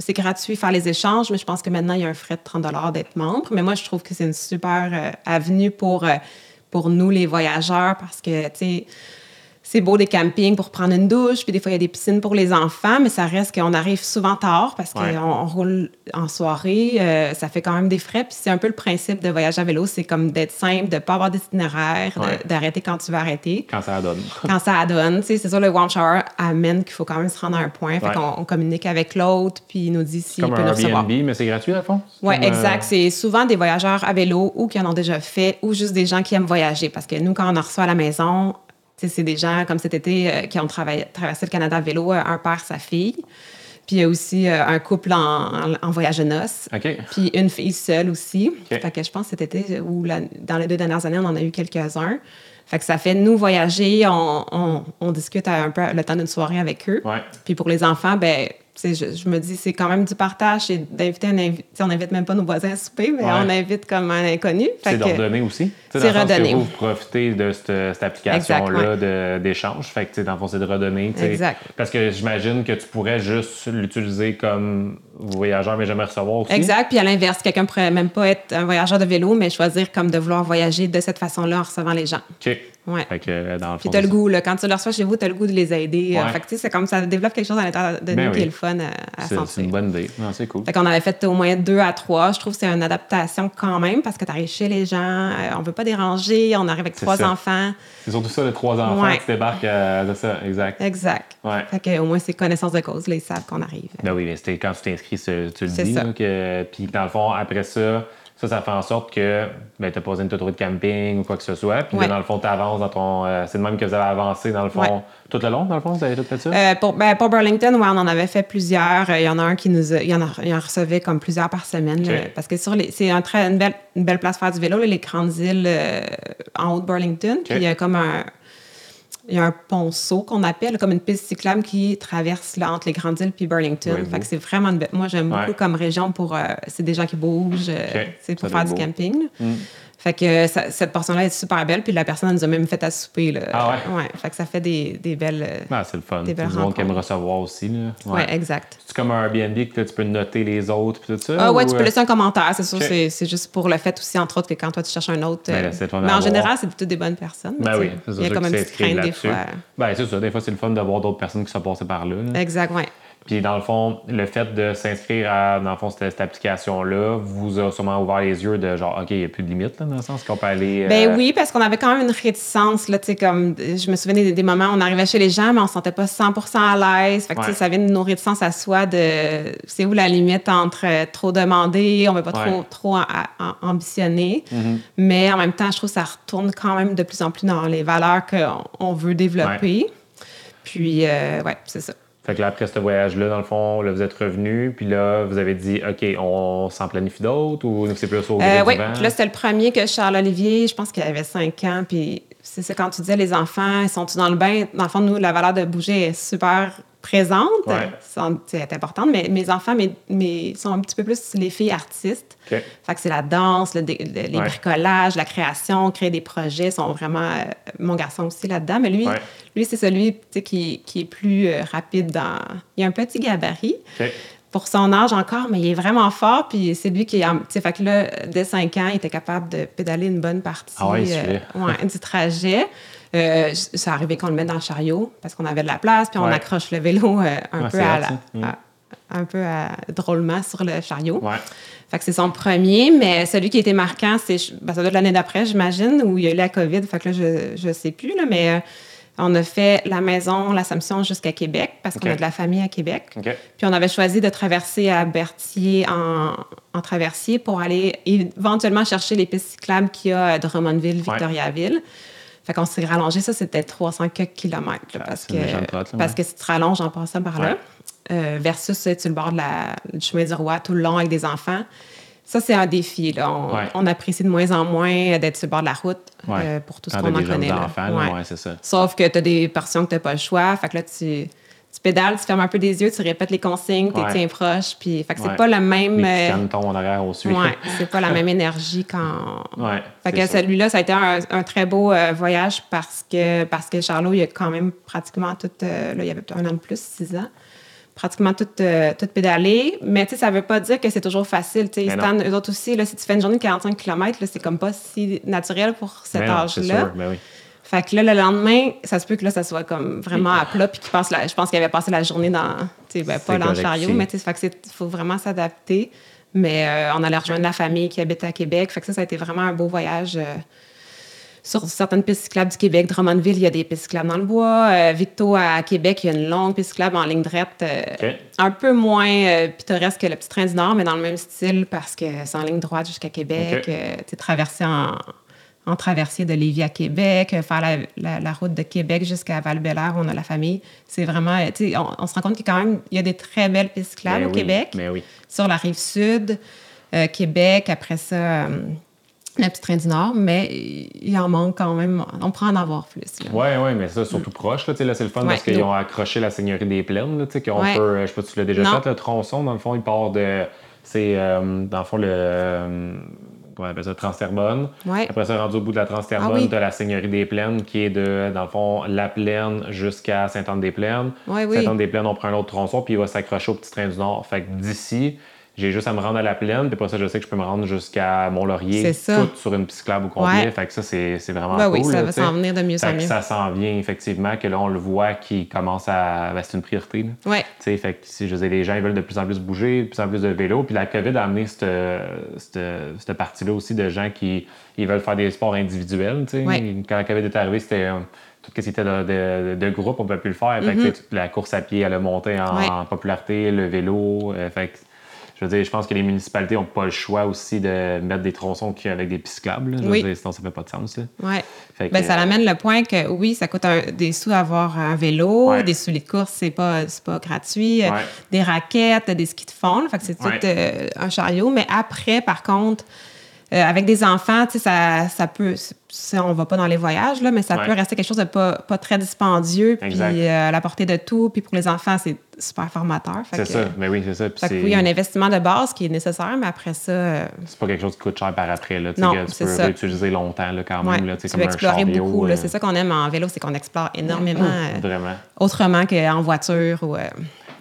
C'est gratuit faire les échanges, mais je pense que maintenant il y a un frais de 30 d'être membre. Mais moi je trouve que c'est une super euh, avenue pour euh, pour nous les voyageurs parce que tu sais c'est beau des campings pour prendre une douche, puis des fois il y a des piscines pour les enfants, mais ça reste qu'on arrive souvent tard parce qu'on
Ouais.
on roule en soirée, euh, ça fait quand même des frais. Puis c'est un peu le principe de voyage à vélo, c'est comme d'être simple, de pas avoir d'itinéraire,
Ouais.
d'arrêter quand tu veux arrêter.
Quand ça donne.
Quand ça donne, c'est ça, le warm shower amène qu'il faut quand même se rendre à un point. Fait
Ouais.
qu'on on communique avec l'autre, puis il nous dit s'il peut
un
nous recevoir.
Airbnb, mais c'est gratuit, à fond?
Oui,
comme, euh,
exact. C'est souvent des voyageurs à vélo ou qui en ont déjà fait ou juste des gens qui aiment voyager. Parce que nous, quand on en reçoit à la maison, c'est des gens comme cet été euh, qui ont traversé le Canada à vélo, euh, un père, sa fille. Puis il y a aussi euh, un couple en, en- en voyage de noces. Puis une fille seule aussi.
OK.
Fait que je pense cet été ou dans les deux dernières années, on en a eu quelques-uns. Fait que ça fait nous voyager, on, on- on discute un peu le temps d'une soirée avec eux.
Ouais.
Puis pour les enfants, ben, je, je me dis, c'est quand même du partage, c'est d'inviter un invité. On n'invite même pas nos voisins à souper, mais
Ouais.
on invite comme un inconnu.
C'est
que-
d'ordonner aussi.
C'est
sens que
redonner.
Vous, vous profitez de cette, cette application-là de- d'échange. Fait que, dans le fond, c'est de redonner.
Exact.
Parce que j'imagine que tu pourrais juste l'utiliser comme voyageur, mais jamais recevoir aussi.
Exact. Puis à l'inverse, quelqu'un pourrait même pas être un voyageur de vélo, mais choisir comme de vouloir voyager de cette façon-là en recevant les gens.
OK.
Ouais.
Fait que, euh, dans le
Puis
fond.
t'as le goût, là, quand tu le reçois chez vous, t'as le goût de les aider. Euh,
Ouais.
Fait que c'est comme ça développe quelque chose à l'intérieur de
Ben
nous
oui.
qui est le fun à, à
ça. C'est-
sentir.
une bonne idée. Non, c'est cool.
Fait qu'on avait fait au moins deux à trois. Je trouve que c'est une adaptation quand même parce que tu arrives chez les gens, euh, on veut pas déranger, on arrive avec trois
ça.
enfants.
C'est surtout ça, les trois enfants
Ouais.
qui débarquent. euh, ça, exact.
Exact.
Ouais.
Fait que, au moins, c'est connaissance de cause. Là, ils savent qu'on arrive.
Ben oui, mais c'était quand tu t'inscris, tu tu le dis. là, que, puis dans le fond, après ça, ça, ça fait en sorte que ben, tu n'as pas besoin de trouver de camping ou quoi que ce soit. Puis
Ouais.
dans le fond, tu avances dans ton. euh, c'est de même que vous avez avancé, dans le fond,
Ouais.
tout le long, dans le fond, vous avez tout fait ça?
Euh, pour, ben, pour Burlington, ouais, on en avait fait plusieurs. Euh, Il y en a un qui nous a, il y en, a, il en recevait comme plusieurs par semaine. là, parce que sur les, c'est un très, une, belle, une belle place pour faire du vélo, là, les grandes îles euh, en haut de Burlington. Puis il y a comme un. Il y a un ponceau qu'on appelle, comme une piste cyclable qui traverse là, entre les grandes îles puis Burlington.
Oui,
fait
beau.
que c'est vraiment une belle- Moi, j'aime
Ouais.
beaucoup comme région pour. euh, c'est des gens qui bougent, euh, c'est pour
Ça
faire du
beau.
camping.
Mm.
Fait que euh, ça- cette portion-là est super belle, puis la personne elle nous a même fait à souper. Là.
Ah ouais?
Fait que ça fait des, des belles. euh,
Ah, c'est le fun.
Des belles
du monde qui aime recevoir aussi. Là.
ouais. exact.
C'est comme un Airbnb que là, tu peux noter les autres puis tout ça?
Ah ouais,
ou,
tu peux
euh,
laisser un commentaire, c'est sûr.
Ok.
c'est- juste pour le fait aussi, entre autres, que quand toi tu cherches un autre.
Ben, là,
mais en
d'avoir.
général, c'est plutôt des bonnes personnes.
Ben oui, c'est
Il y a comme une petite crainte des fois.
Ben, c'est ça. Des fois, c'est le fun de voir d'autres personnes qui sont passées par là. là.
Exact, ouais.
Puis dans le fond, le fait de s'inscrire à dans le fond, cette, cette application-là vous a sûrement ouvert les yeux de genre, OK, il n'y a plus de limite, là, dans le sens qu'on peut aller. euh,
Ben oui, parce qu'on avait quand même une réticence, là, tu sais, comme, je me souviens des, des moments où on arrivait chez les gens, mais on se sentait pas 100% à l'aise. Fait que,
Ouais.
ça vient de nos réticences à soi de, c'est où la limite entre euh, trop demander, on veut pas
Ouais.
trop, trop a- a- ambitionner.
Mhm.
Mais en même temps, je trouve que ça retourne quand même de plus en plus dans les valeurs qu'on on veut développer. Puis, euh, ouais, c'est ça.
Fait que là, après ce voyage-là, dans le fond, là, vous êtes revenu, puis là, vous avez dit, OK, on s'en planifie d'autres ou c'est plus au
Euh, oui, là, c'était le premier que Charles-Olivier, je pense qu'il avait 5 ans, puis c'est ça, quand tu disais les enfants, ils sont-ils dans le bain? Dans le fond, nous, la valeur de bouger est super présente,
Ouais.
C'est importante, mais mes enfants mes, mes- sont un petit peu plus les filles artistes.
OK.
Fait que c'est la danse, le dé- le- les
Ouais.
bricolages, la création, créer des projets sont vraiment euh, mon garçon aussi là-dedans. Mais lui,
Ouais.
lui c'est celui qui, qui est plus euh, rapide dans. Il a un petit gabarit pour son âge encore, mais il est vraiment fort. Puis c'est lui qui est. en- Tu sais, fait que là, dès 5 ans, il était capable de pédaler une bonne partie
Ah
euh, du trajet. Euh, ça arrivait qu'on le mette dans le chariot parce qu'on avait de la place, puis on
Ouais.
accroche le vélo euh, un,
Ouais,
peu à la-.
Mm.
un peu à- drôlement sur le chariot.
Ouais.
Fait que c'est son premier, mais celui qui a été marquant, c'est ben, ça doit être l'année d'après, j'imagine, où il y a eu la COVID. Fait que là, je, je sais plus, là, mais euh, on a fait la maison, l'Assomption jusqu'à Québec, parce qu'on
OK.
a de la famille à Québec. Puis on avait choisi de traverser à Berthier en, en traversier pour aller éventuellement chercher les pistes cyclables qu'il y a à Drummondville, Victoriaville. Fait qu'on s'est rallongé, ça c'était 300 quelques kilomètres. là,
Ah,
parce que,
là,
parce
ouais.
que si tu te rallonges en passant par là,
Ouais.
euh, versus euh, tu le bord de la, du chemin du roi tout le long avec des enfants. Ça, c'est un défi. Là. On,
Ouais.
on apprécie de moins en moins d'être sur le bord de la route euh, pour tout ce qu'on en connaît. là.
enfants, c'est ça.
Sauf que tu as des portions que tu n'as pas le choix. Fait que là, tu, tu pédales, tu fermes un peu des yeux, tu répètes les consignes, tu
Ouais.
tiens proche. Puis, fait que c'est
Ouais.
pas le même.
Les
euh,
petits canetons en arrière au suite.
ouais, c'est pas la même énergie quand.
Ouais,
Fait que celui-là, ça a été un, un très beau euh, voyage parce que, parce que Charlot, il a quand même pratiquement tout. euh, là, il y avait un an de plus, six ans. Pratiquement tout, euh, tout pédalé. Mais tu sais, ça veut pas dire que c'est toujours facile. Tu sais, eux autres aussi, là, si tu fais une journée de 45 km, là, c'est comme pas si naturel pour cet âge-là. Fait que là, le lendemain, ça se peut que là, ça soit comme vraiment à plat, puis qu'il passe la, je pense qu'il avait passé la journée dans, tu sais, ben, pas dans le chariot, mais tu sais, fait que faut vraiment s'adapter. Mais euh, on allait rejoindre la famille qui habite à Québec. Fait que ça, ça a été vraiment un beau voyage. euh, sur certaines pistes cyclables du Québec, Drummondville, il y a des pistes cyclables dans le bois. Euh, Victo, à Québec, il y a une longue piste cyclable en ligne droite, un peu moins pittoresque que le petit train du Nord, mais dans le même style parce que c'est en ligne droite jusqu'à Québec.
OK.
Euh, tu sais, traversé en, en traversier de Lévis à Québec, euh, faire la, la- la route de Québec jusqu'à val où on a la famille. C'est vraiment, euh, tu sais, on, on se rend compte qu'il y a quand même il y a des très belles pistes cyclables
Ben
au
oui,
Québec,
Mais oui.
sur la rive sud, euh, Québec, après ça, euh, le petit train du Nord, mais il en manque quand même. On prend en avoir plus.
Oui, oui, mais ça, surtout proche. Là, c'est le fun
Ouais,
parce qu'ils ont accroché la Seigneurie des Plaines. Là, tu sais, qu'on
Ouais.
peut, je sais pas si tu l'as déjà
Non.
fait, le tronçon, dans le fond, il part de. C'est, euh, dans le fond, le. Euh, comment on appelle ça, Transterbonne.
Ouais.
Après ça, rendu au bout de la Transterbonne,
Ah oui.
tu as la Seigneurie des Plaines qui est de, dans le fond, la Plaine jusqu'à Sainte-Anne-des-Plaines.
Ouais, oui.
Sainte-Anne-des-Plaines, on prend un autre tronçon, puis il va s'accrocher au petit train du Nord. Fait que d'ici, j'ai juste à me rendre à la plaine, puis après ça, je sais que je peux me rendre jusqu'à Mont-Laurier, tout sur une cyclable complet.
Ouais.
Fait que ça, c'est vraiment
Ben
cool.
oui, ça
là,
va s'en venir de mieux
Fait
en mieux.
ça s'en vient, effectivement, que là, on le voit qui commence à. ben, c'est une priorité. Là.
Ouais.
Tu sais, fait que si je veux dire, les gens ils veulent de plus en plus bouger, de plus en plus de vélo. Puis la COVID a amené cette, cette, cette partie-là aussi de gens qui ils veulent faire des sports individuels. tu sais.
Ouais.
Quand la COVID est arrivée, c'était euh, tout ce qui était de, de, de groupe, on ne pouvait plus le faire. Fait que, sais, la course à pied, elle a monté en,
Mm-hmm. Ouais.
en popularité, le vélo. euh, fait je veux dire, je pense que les municipalités n'ont pas le choix aussi de mettre des tronçons avec des pistes cyclables. Je veux
Oui.
dire, sinon, ça fait pas de sens. que,
Ben, ça
euh,
l'amène le point que oui, ça coûte un- des sous avoir un vélo,
Ouais.
des souliers de course, c'est pas, pas gratuit, euh,
Ouais.
des raquettes, des skis de fond, là, fait que c'est tout
Ouais.
euh, un chariot. Mais après, par contre, euh, avec des enfants, tu sais, ça, ça peut, on va pas dans les voyages, là, mais ça
Ouais.
peut rester quelque chose de pas, pas très dispendieux, puis
Exact.
euh, à la portée de tout, puis pour les enfants, c'est super formateur.
C'est ça, mais oui, c'est ça. Puis
Fait que
c'est-
oui, il y a un investissement de base qui est nécessaire, mais après ça, euh,
c'est pas quelque chose qui coûte cher par après. Là,
Non,
que tu peux
ça.
réutiliser longtemps là, quand
ouais,
même. Là, tu comme un
explorer
chariot,
beaucoup. là.
euh,
C'est ça qu'on aime en vélo, c'est qu'on explore énormément,
Vraiment.
autrement qu'en voiture. Ou, euh,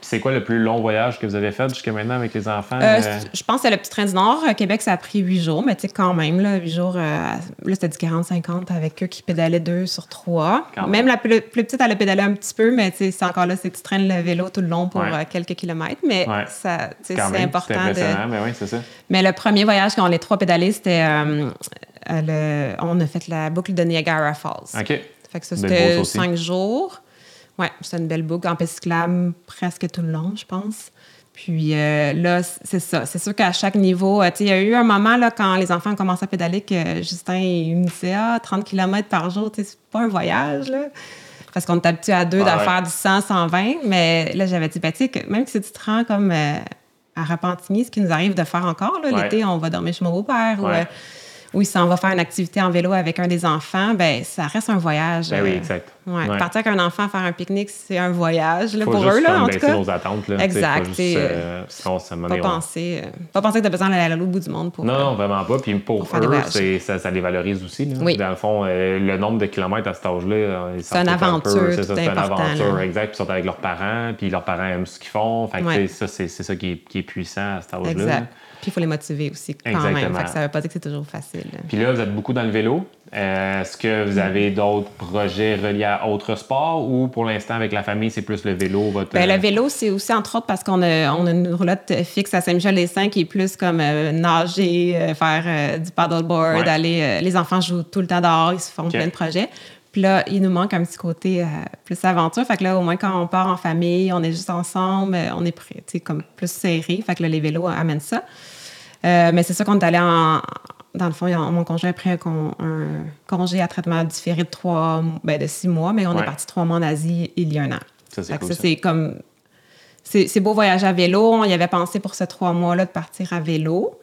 c'est quoi le plus long voyage que vous avez fait jusqu'à maintenant avec les enfants?
Euh,
euh?
Je pense que c'est le petit train du Nord. À Québec, ça a pris huit jours, mais tu sais, quand même, là, huit jours, euh, là, c'était du 40-50 avec eux qui pédalaient deux sur trois.
Quand
même la plus, plus petite, elle a pédalé un petit peu, mais tu sais, c'est encore là, c'est tu traînes le vélo tout le long pour
Ouais.
quelques kilomètres. Mais
Ouais.
ça, c'est important de.
mais oui, c'est ça.
Mais le premier voyage, quand on les trois pédalés, c'était. le- on a fait la boucle de Niagara Falls.
OK.
Fait que ça, c'était cinq jours. Ouais, c'était une belle boucle en piste cyclable presque tout le long, je pense. Puis euh, là, c'est ça. C'est sûr qu'à chaque niveau, euh, tu sais, il y a eu un moment là, quand les enfants ont commencé à pédaler que Justin il me disait Ah, 30 km par jour, tu sais, c'est pas un voyage, là. Parce qu'on est habitué à deux
Ah ouais.
faire du 100, 120. Mais là, j'avais dit, sais, que même si tu te rends comme euh, à Repentigny, ce qui nous arrive de faire encore,
Ouais.
l'été, on va dormir chez mon beau-père
Ouais.
euh, ou il s'en va faire une activité en vélo avec un des enfants, ben ça reste un voyage.
Ben oui,
euh,
exact.
Ouais.
Ouais.
Partir avec un enfant faire un pique-nique, c'est un voyage là, pour
juste
eux, là, en tout cas.
nos attentes. Là,
Exact,
faut juste, euh, ça
Pas penser, euh, pas penser que tu as besoin d'aller à l'autre bout du monde pour.
Non,
euh,
non, vraiment pas. Puis pour,
pour
eux, ça, ça les valorise aussi. Là.
Oui.
Dans le fond, euh, le nombre de kilomètres à cet âge-là, euh,
C'est une aventure.
C'est ça, c'est une aventure, exact. Puis ils sont avec leurs parents, puis leurs parents aiment ce qu'ils font. Fait que,
Ouais.
ça, c'est c'est ça qui est, qui est puissant à cet âge-là.
Exact. Puis il faut les motiver aussi quand même.
Exactement.
Fait que ça veut pas dire que c'est toujours facile.
Puis là, vous êtes beaucoup dans le vélo. Euh, Est-ce que vous avez d'autres projets reliés à autres sports ou pour l'instant, avec la famille, c'est plus le vélo? Votre,
Ben, le vélo, c'est aussi entre autres parce qu'on a, on a une roulotte fixe à Saint-Michel-les-Saints qui est plus comme euh, nager, euh, faire du paddleboard,
Ouais.
aller. les enfants jouent tout le temps dehors, ils se font plein de projets. Puis là, il nous manque un petit côté euh, plus aventure. Fait que là, au moins, quand on part en famille, on est juste ensemble, euh, on est prêt, comme plus serré. Fait que là, les vélos amènent ça. Euh, mais c'est sûr qu'on est allé en. Dans le fond, mon conjoint a pris un, con- un congé à traitement différé de trois, ben de six mois, mais on
Ouais.
est parti trois mois en Asie il y a un an.
Ça, c'est cool,
c'est comme. C'est c'est beau voyager à vélo. On y avait pensé pour ce trois mois-là de partir à vélo.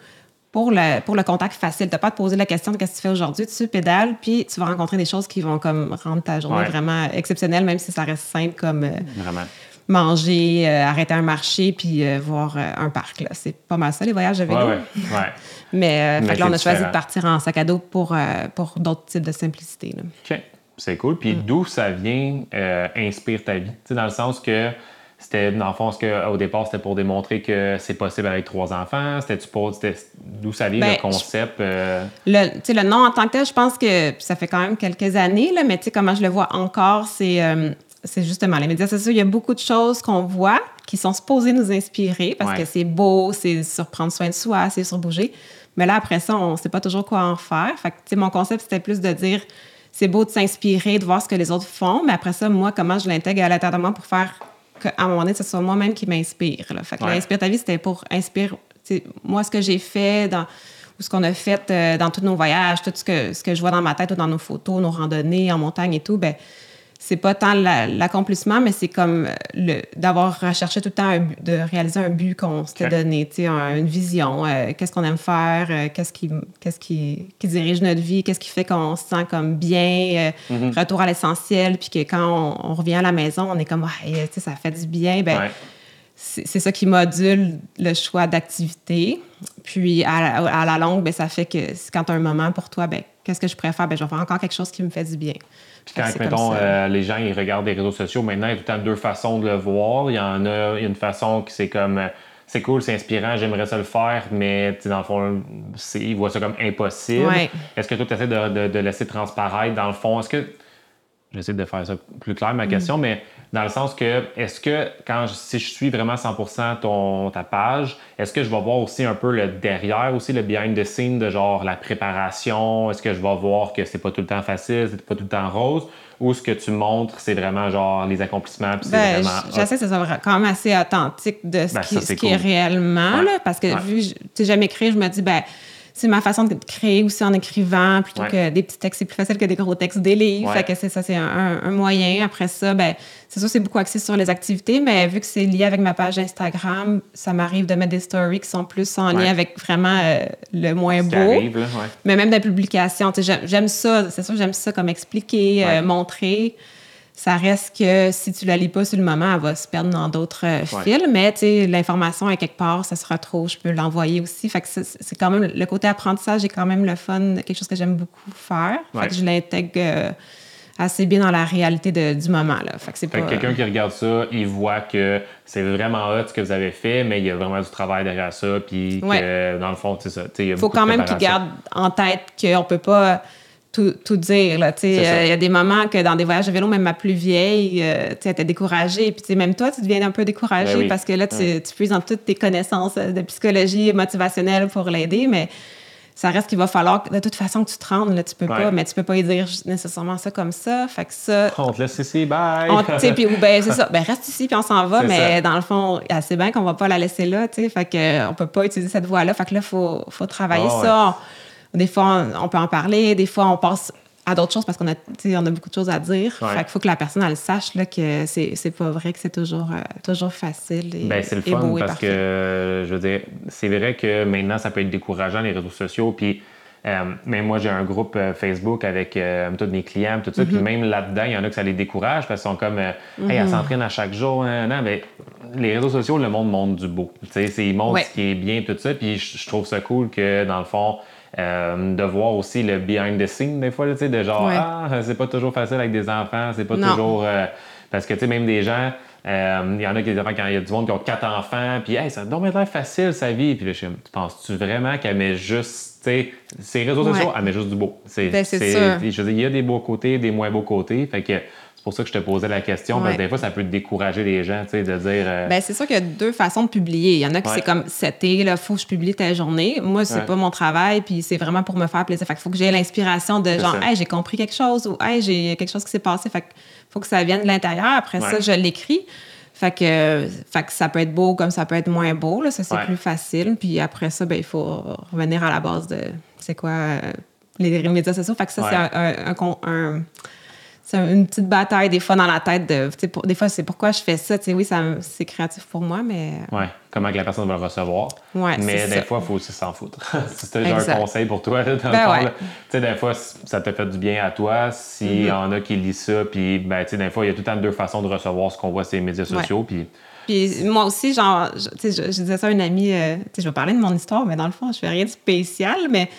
Pour le, pour le contact facile, tu n'as pas à te poser la question de qu'est-ce que tu fais aujourd'hui. Tu pédales, puis tu vas rencontrer des choses qui vont comme rendre ta journée
Ouais.
vraiment exceptionnelle, même si ça reste simple comme euh,
Vraiment.
manger, euh, arrêter un marché, puis euh, voir un parc. là. C'est pas mal ça, les voyages à vélo.
Ouais, ouais. ouais.
Mais,
Mais
fait que là, on a choisi de partir en sac à dos pour, pour d'autres types de simplicité. là.
OK. C'est cool.
Mm.
Puis d'où ça vient inspire ta vie? Dans le sens que c'était, dans le fond, ce que, au départ, c'était pour démontrer que c'est possible avec trois enfants. C'était- d'où ça vient
Ben,
le concept? euh,
Le, tu sais, le nom en tant que tel, je pense que ça fait quand même quelques années, là, mais comment je le vois encore, c'est euh, c'est justement les médias sociaux. Il y a beaucoup de choses qu'on voit qui sont supposées nous inspirer parce
Ouais.
que c'est beau, c'est sur prendre soin de soi, c'est sur bouger. Mais là, après ça, on ne sait pas toujours quoi en faire. Fait que, tu sais, mon concept, c'était plus de dire c'est beau de s'inspirer, de voir ce que les autres font, mais après ça, moi, comment je l'intègre à l'intérieur de moi pour faire qu'à un moment donné, ce soit moi-même qui m'inspire. Fait que
Ouais.
là, Inspire ta vie, c'était pour inspirer, moi, ce que j'ai fait dans ou ce qu'on a fait euh, dans tous nos voyages, tout ce que, ce que je vois dans ma tête ou dans nos photos, nos randonnées en montagne et tout, ben c'est pas tant la- l'accomplissement, mais c'est comme euh, d'avoir recherché tout le temps un but- de réaliser un but qu'on s'était donné, un- une vision, euh, qu'est-ce qu'on aime faire, euh, qu'est-ce qui, qu'est-ce qui, qui dirige notre vie, qu'est-ce qui fait qu'on se sent comme bien, euh,
Mm-hmm.
retour à l'essentiel, puis que quand on, on revient à la maison, on est comme, ça fait du bien, ben
ouais.
c'est ça qui module le choix d'activité. Puis à, la- à la longue, ben, ça fait que quand tu as un moment pour toi, ben, qu'est-ce que je préfère? Ben, je vais faire encore quelque chose qui me fait du bien.
Puis quand,
comme
mettons, euh, les gens ils regardent les réseaux sociaux, maintenant, il y a tout le temps deux façons de le voir. Il y en a, il y a une façon qui c'est comme. euh, c'est cool, c'est inspirant, j'aimerais ça le faire, mais dans le fond, ils voient ça comme impossible. Est-ce que toi, tu essaies de, de, laisser transparaître, dans le fond, est-ce que. J'essaie de faire ça plus clair, ma mm. question, mais dans le sens que, est-ce que quand si je suis vraiment 100% ton, ta page, est-ce que je vais voir aussi un peu le derrière, aussi le behind the scene de genre la préparation? Est-ce que je vais voir que c'est pas tout le temps facile, c'est pas tout le temps rose? Ou ce que tu montres, c'est vraiment genre les accomplissements? Puis
ben, J'essaie que ça soit quand même assez authentique de ce, ben, qui, ce qui, est réellement, là, parce que vu que j'aime écrire, je me dis, ben c'est ma façon de créer aussi en écrivant plutôt que des petits textes. C'est plus facile que des gros textes des livres. Fait que c'est ça, c'est un, moyen. Après ça, ben, c'est sûr, c'est beaucoup axé sur les activités, mais vu que c'est lié avec ma page Instagram, ça m'arrive de mettre des stories qui sont plus en lien avec vraiment euh, le moins beau. mais même des publications, j'aime ça. C'est sûr, j'aime ça comme expliquer, euh, montrer ça reste que si tu la lis pas sur le moment, elle va se perdre dans d'autres euh, fils. Mais l'information est quelque part, ça se retrouve, je peux l'envoyer aussi. Fait que c'est quand même le côté apprentissage est quand même le fun, quelque chose que j'aime beaucoup faire. Fait que je l'intègre euh, assez bien dans la réalité du moment. Là. Fait que c'est
quelqu'un qui regarde ça, il voit que c'est vraiment hot ce que vous avez fait, mais il y a vraiment du travail derrière ça. Puis que, dans le fond, c'est ça.
Il faut quand même qu'il garde en tête qu'on peut pas tout, dire. Euh, il y a des moments que dans des voyages de vélo, même ma plus vieille, euh, elle était découragée. Puis même toi, tu deviens un peu découragé ben parce que là, tu, tu puisses dans toutes tes connaissances euh, de psychologie motivationnelle pour l'aider, mais ça reste qu'il va falloir de toute façon que tu te rendes là, tu peux pas mais tu peux pas y dire nécessairement ça comme ça. Fait que ça
on te laisse ici bye!
puis ben c'est ça. Ben reste ici puis on s'en va. Mais dans le fond c'est bien qu'on va pas la laisser là tu sais. Fait que on peut pas utiliser cette voie là fait que là faut faut travailler ah ça des fois, on peut en parler, des fois, on passe à d'autres choses parce qu'on a, on a beaucoup de choses à dire. Fait qu'il faut que la personne, elle sache là, que c'est pas vrai que c'est toujours, euh, toujours facile et,
ben, c'est le fun parce que, je veux dire, c'est vrai que maintenant, ça peut être décourageant, les réseaux sociaux. Puis, euh, même moi, j'ai un groupe euh, Facebook avec tous mes clients, tout ça. Puis mm-hmm. même là-dedans, il y en a que ça les décourage parce qu'ils sont comme, hey, elle mm-hmm. s'entraîne à chaque jour. Hein, non, mais les réseaux sociaux, le monde montre du beau. Tu sais, ils montrent ce qui est bien, tout ça. Puis je trouve ça cool que, dans le fond, euh, de voir aussi le behind the scene des fois, tu sais, de genre, ah, c'est pas toujours facile avec des enfants, c'est pas toujours. Euh, parce que, tu sais, même des gens, euh, il y en a qui des enfants, quand il y a du monde qui ont quatre enfants, puis, hey, ça doit être facile sa vie. Puis là, je penses-tu vraiment qu'elle met juste, tu sais, ses réseaux sociaux, elle met juste du beau.
C'est, ben, c'est.
Je veux dire, il y a des beaux côtés, des moins beaux côtés. Fait que pour ça que je te posais la question, parce que des fois, ça peut décourager les gens, tu sais, de dire... Euh,
ben, c'est sûr qu'il y a deux façons de publier. Il y en a qui c'est comme, c'était, il faut que je publie ta journée. Moi, c'est pas mon travail, puis c'est vraiment pour me faire plaisir. Fait qu'il faut que j'ai l'inspiration de genre, hey, j'ai compris quelque chose, ou hey, j'ai quelque chose qui s'est passé. Fait qu'il faut que ça vienne de l'intérieur. Après ça, je l'écris. Fait que, fait que ça peut être beau comme ça peut être moins beau. Là. Ça, c'est plus facile. Puis après ça, ben, il faut revenir à la base de, c'est quoi, euh, les médias sociaux. Fait que ça, c'est un, un c'est une petite bataille des fois dans la tête de des fois c'est pourquoi je fais ça tu sais oui c'est créatif pour moi mais
ouais comment que la personne va le recevoir.
Ouais,
mais des fois il faut aussi s'en foutre. C'est un conseil pour toi dans ben tu sais des fois ça te fait du bien à toi s'il y mm-hmm. en a qui lisent ça puis ben tu sais des fois il y a tout le temps deux façons de recevoir ce qu'on voit sur les médias sociaux puis
puis moi aussi, genre, je, je, disais ça à une amie, euh, tu sais, je vais parler de mon histoire, mais dans le fond, je fais rien de spécial, mais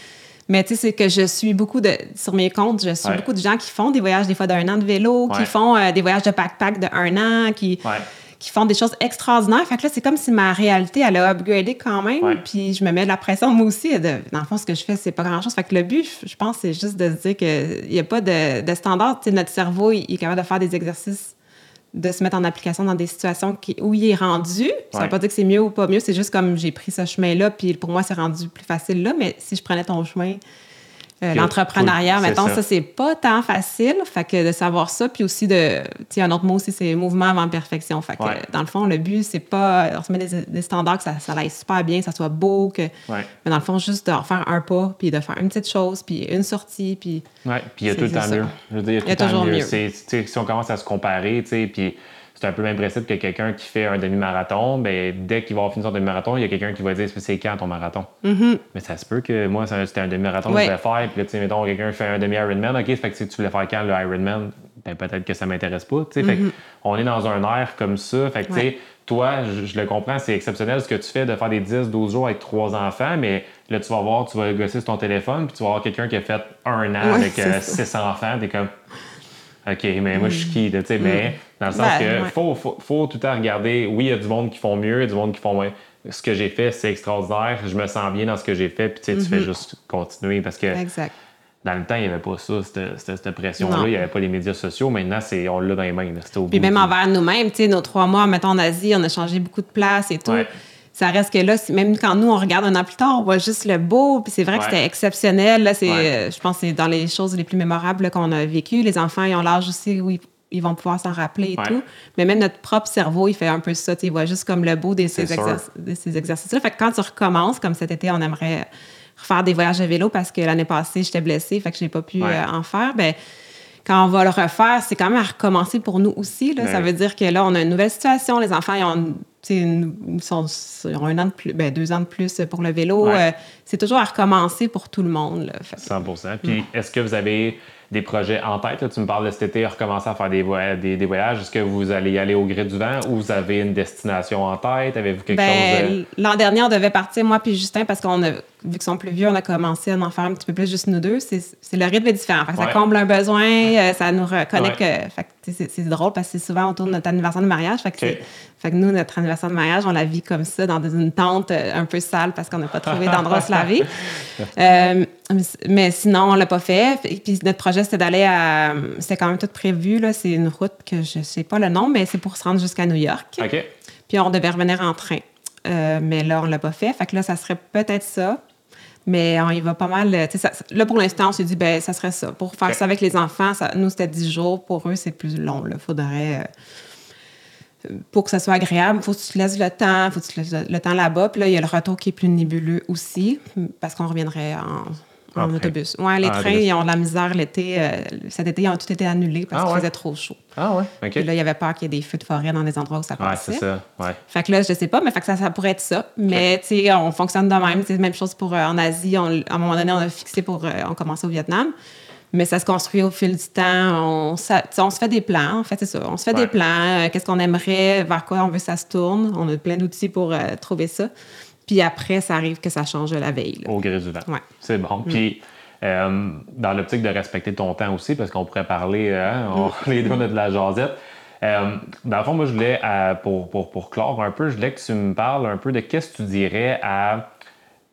mais tu sais, c'est que je suis beaucoup de. Sur mes comptes, je suis beaucoup de gens qui font des voyages des fois d'un an de vélo, qui font euh, des voyages de backpack de un an, qui. qui font des choses extraordinaires. Fait que là, c'est comme si ma réalité, elle a upgradé quand même. Puis je me mets de la pression, moi aussi. De, dans le fond, ce que je fais, c'est pas grand-chose. Fait que le but, je pense, c'est juste de se dire qu'il n'y a pas de, de standard. Tu sais, notre cerveau, il, est capable de faire des exercices de se mettre en application dans des situations où il est rendu. Ça ne veut pas dire que c'est mieux ou pas mieux, c'est juste comme j'ai pris ce chemin-là, puis pour moi, c'est rendu plus facile là. Mais si je prenais ton chemin, euh, l'entrepreneuriat, mettons, ça, c'est pas tant facile. Fait que de savoir ça, puis aussi de. Tu sais, un autre mot aussi, c'est mouvement avant perfection. Fait que dans le fond, le but, c'est pas. On se met des, standards que ça, ça aille super bien, que ça soit beau, que. Mais dans le fond, juste de refaire un pas, puis de faire une petite chose, puis une sortie, puis.
Oui, puis il y a tout le temps mieux. Je veux dire, il y a, temps mieux. Si on commence à se comparer, tu sais, puis c'est un peu le même principe que quelqu'un qui fait un demi-marathon, ben, dès qu'il va avoir fini son demi-marathon, il y a quelqu'un qui va dire c'est quand ton marathon?
Mm-hmm.
Mais ça se peut que moi, c'était un demi-marathon que je voulais faire, puis là, tu sais, mettons, quelqu'un fait un demi-Ironman, OK, fait que si tu voulais faire quand le Ironman, ben, peut-être que ça m'intéresse pas, tu sais. Fait mm-hmm. on est dans un air comme ça, fait que, tu sais, toi, je, le comprends, c'est exceptionnel ce que tu fais de faire des 10, 12 jours avec trois enfants, mais là, tu vas voir, tu vas gosser sur ton téléphone, puis tu vas voir quelqu'un qui a fait un an avec euh, six enfants, t'es comme. OK, mais moi, je suis qui, tu sais, mais dans le sens ben, que faut, faut, faut, tout le temps regarder, oui, il y a du monde qui font mieux, il y a du monde qui font moins. ce que j'ai fait, c'est extraordinaire, je me sens bien dans ce que j'ai fait, puis tu sais, tu fais juste continuer parce que
Exact.
dans le temps, il n'y avait pas ça, cette, cette- cette pression-là, il n'y avait pas les médias sociaux. Maintenant, c'est, on l'a dans les mains. au
Puis
bout
même envers nous-mêmes, tu sais, nos trois mois, mettons, en Asie, on a changé beaucoup de place et tout.
Ouais.
Ça reste que là, même quand nous, on regarde un an plus tard, on voit juste le beau. Puis c'est vrai que c'était exceptionnel. Là, c'est,
Ouais.
euh, je pense que c'est dans les choses les plus mémorables qu'on a vécues. Les enfants, ils ont l'âge aussi où ils, ils vont pouvoir s'en rappeler et
Ouais.
tout. Mais même notre propre cerveau, il fait un peu ça. Il voit juste comme le beau de ces,
C'est sûr.
exerc- de ces exercices-là. Fait que quand tu recommences, comme cet été, on aimerait refaire des voyages à vélo parce que l'année passée, j'étais blessée, fait que j'ai pas pu euh, en faire. Ben, quand on va le refaire, c'est quand même à recommencer pour nous aussi. Là.
Ouais.
Ça veut dire que là, on a une nouvelle situation. Les enfants, ils ont, tu sais, une- ils sont, ils ont un an de plus, ben, deux ans de plus pour le vélo.
Ouais.
Euh, c'est toujours à recommencer pour tout le monde. Là. Fait que-
100 Puis est-ce que vous avez des projets en tête? là? Tu me parles de cet été, recommencer à faire des, voy- des, des voyages. Est-ce que vous allez y aller au gré du vent ou vous avez une destination en tête? Avez-vous quelque
Ben,
chose de...
L'an dernier, on devait partir, moi puis Justin, parce qu'on a, vu qu'ils sont plus vieux, on a commencé à en faire un petit peu plus juste nous deux. C'est c'est- le rythme est différent. Fait que
Ouais.
Ça comble un besoin, euh, ça nous reconnecte.
Ouais.
euh, c'est c'est drôle parce que c'est souvent autour de notre anniversaire de mariage. Fait que, fait nous, notre anniversaire de mariage, on la vit comme ça, dans une tente euh, un peu sale parce qu'on n'a pas trouvé d'endroit où se laver. Euh, mais sinon, on l'a pas fait. Puis notre projet, c'était d'aller à. C'était quand même tout prévu. là. C'est une route que je sais pas le nom, mais c'est pour se rendre jusqu'à New York. Puis on devait revenir en train. Mais là, on l'a pas fait. Fait que là, ça serait peut-être ça. Mais on y va pas mal. euh, ça- là, pour l'instant, on s'est dit, ben, ça serait ça. Pour faire ça avec les enfants, ça- nous, c'était 10 jours. Pour eux, c'est plus long. Il faudrait. euh, pour que ça soit agréable, il faut que tu te laisses le temps, faut que tu te laisses le, le temps là-bas. Puis là, il y a le retour qui est plus nébuleux aussi, parce qu'on reviendrait en,
En
autobus. Ouais, les
Ah,
trains, ils ont de la misère l'été. euh, cet été, ils ont tout été annulés parce
Ah,
qu'il
ouais?
faisait trop chaud.
Ah ouais, OK.
Puis là, il y avait peur qu'il y ait des feux de forêt dans les endroits où ça
ouais,
passait.
c'est ça. Ouais.
Fait que là, je sais pas, mais fait que ça, ça pourrait être ça. Mais, tu sais, on fonctionne de même. C'est la même chose pour euh, en Asie. On- à un moment donné, on a fixé pour. euh, on commençait au Vietnam. Mais ça se construit au fil du temps. On, ça- se fait des plans. En fait, c'est ça. On se fait
Ouais.
des plans. euh, Qu'est-ce qu'on aimerait, vers quoi on veut que ça se tourne. On a plein d'outils pour trouver ça. Puis après, ça arrive que ça change la veille. là.
Au gré du vent.
Ouais.
C'est bon. Puis, euh, dans l'optique de respecter ton temps aussi, parce qu'on pourrait parler, hein, on- les deux, on a de la jasette. Euh, dans le fond, moi, je voulais, euh, pour, pour, pour clore un peu, je voulais que tu me parles un peu de qu'est-ce que tu dirais à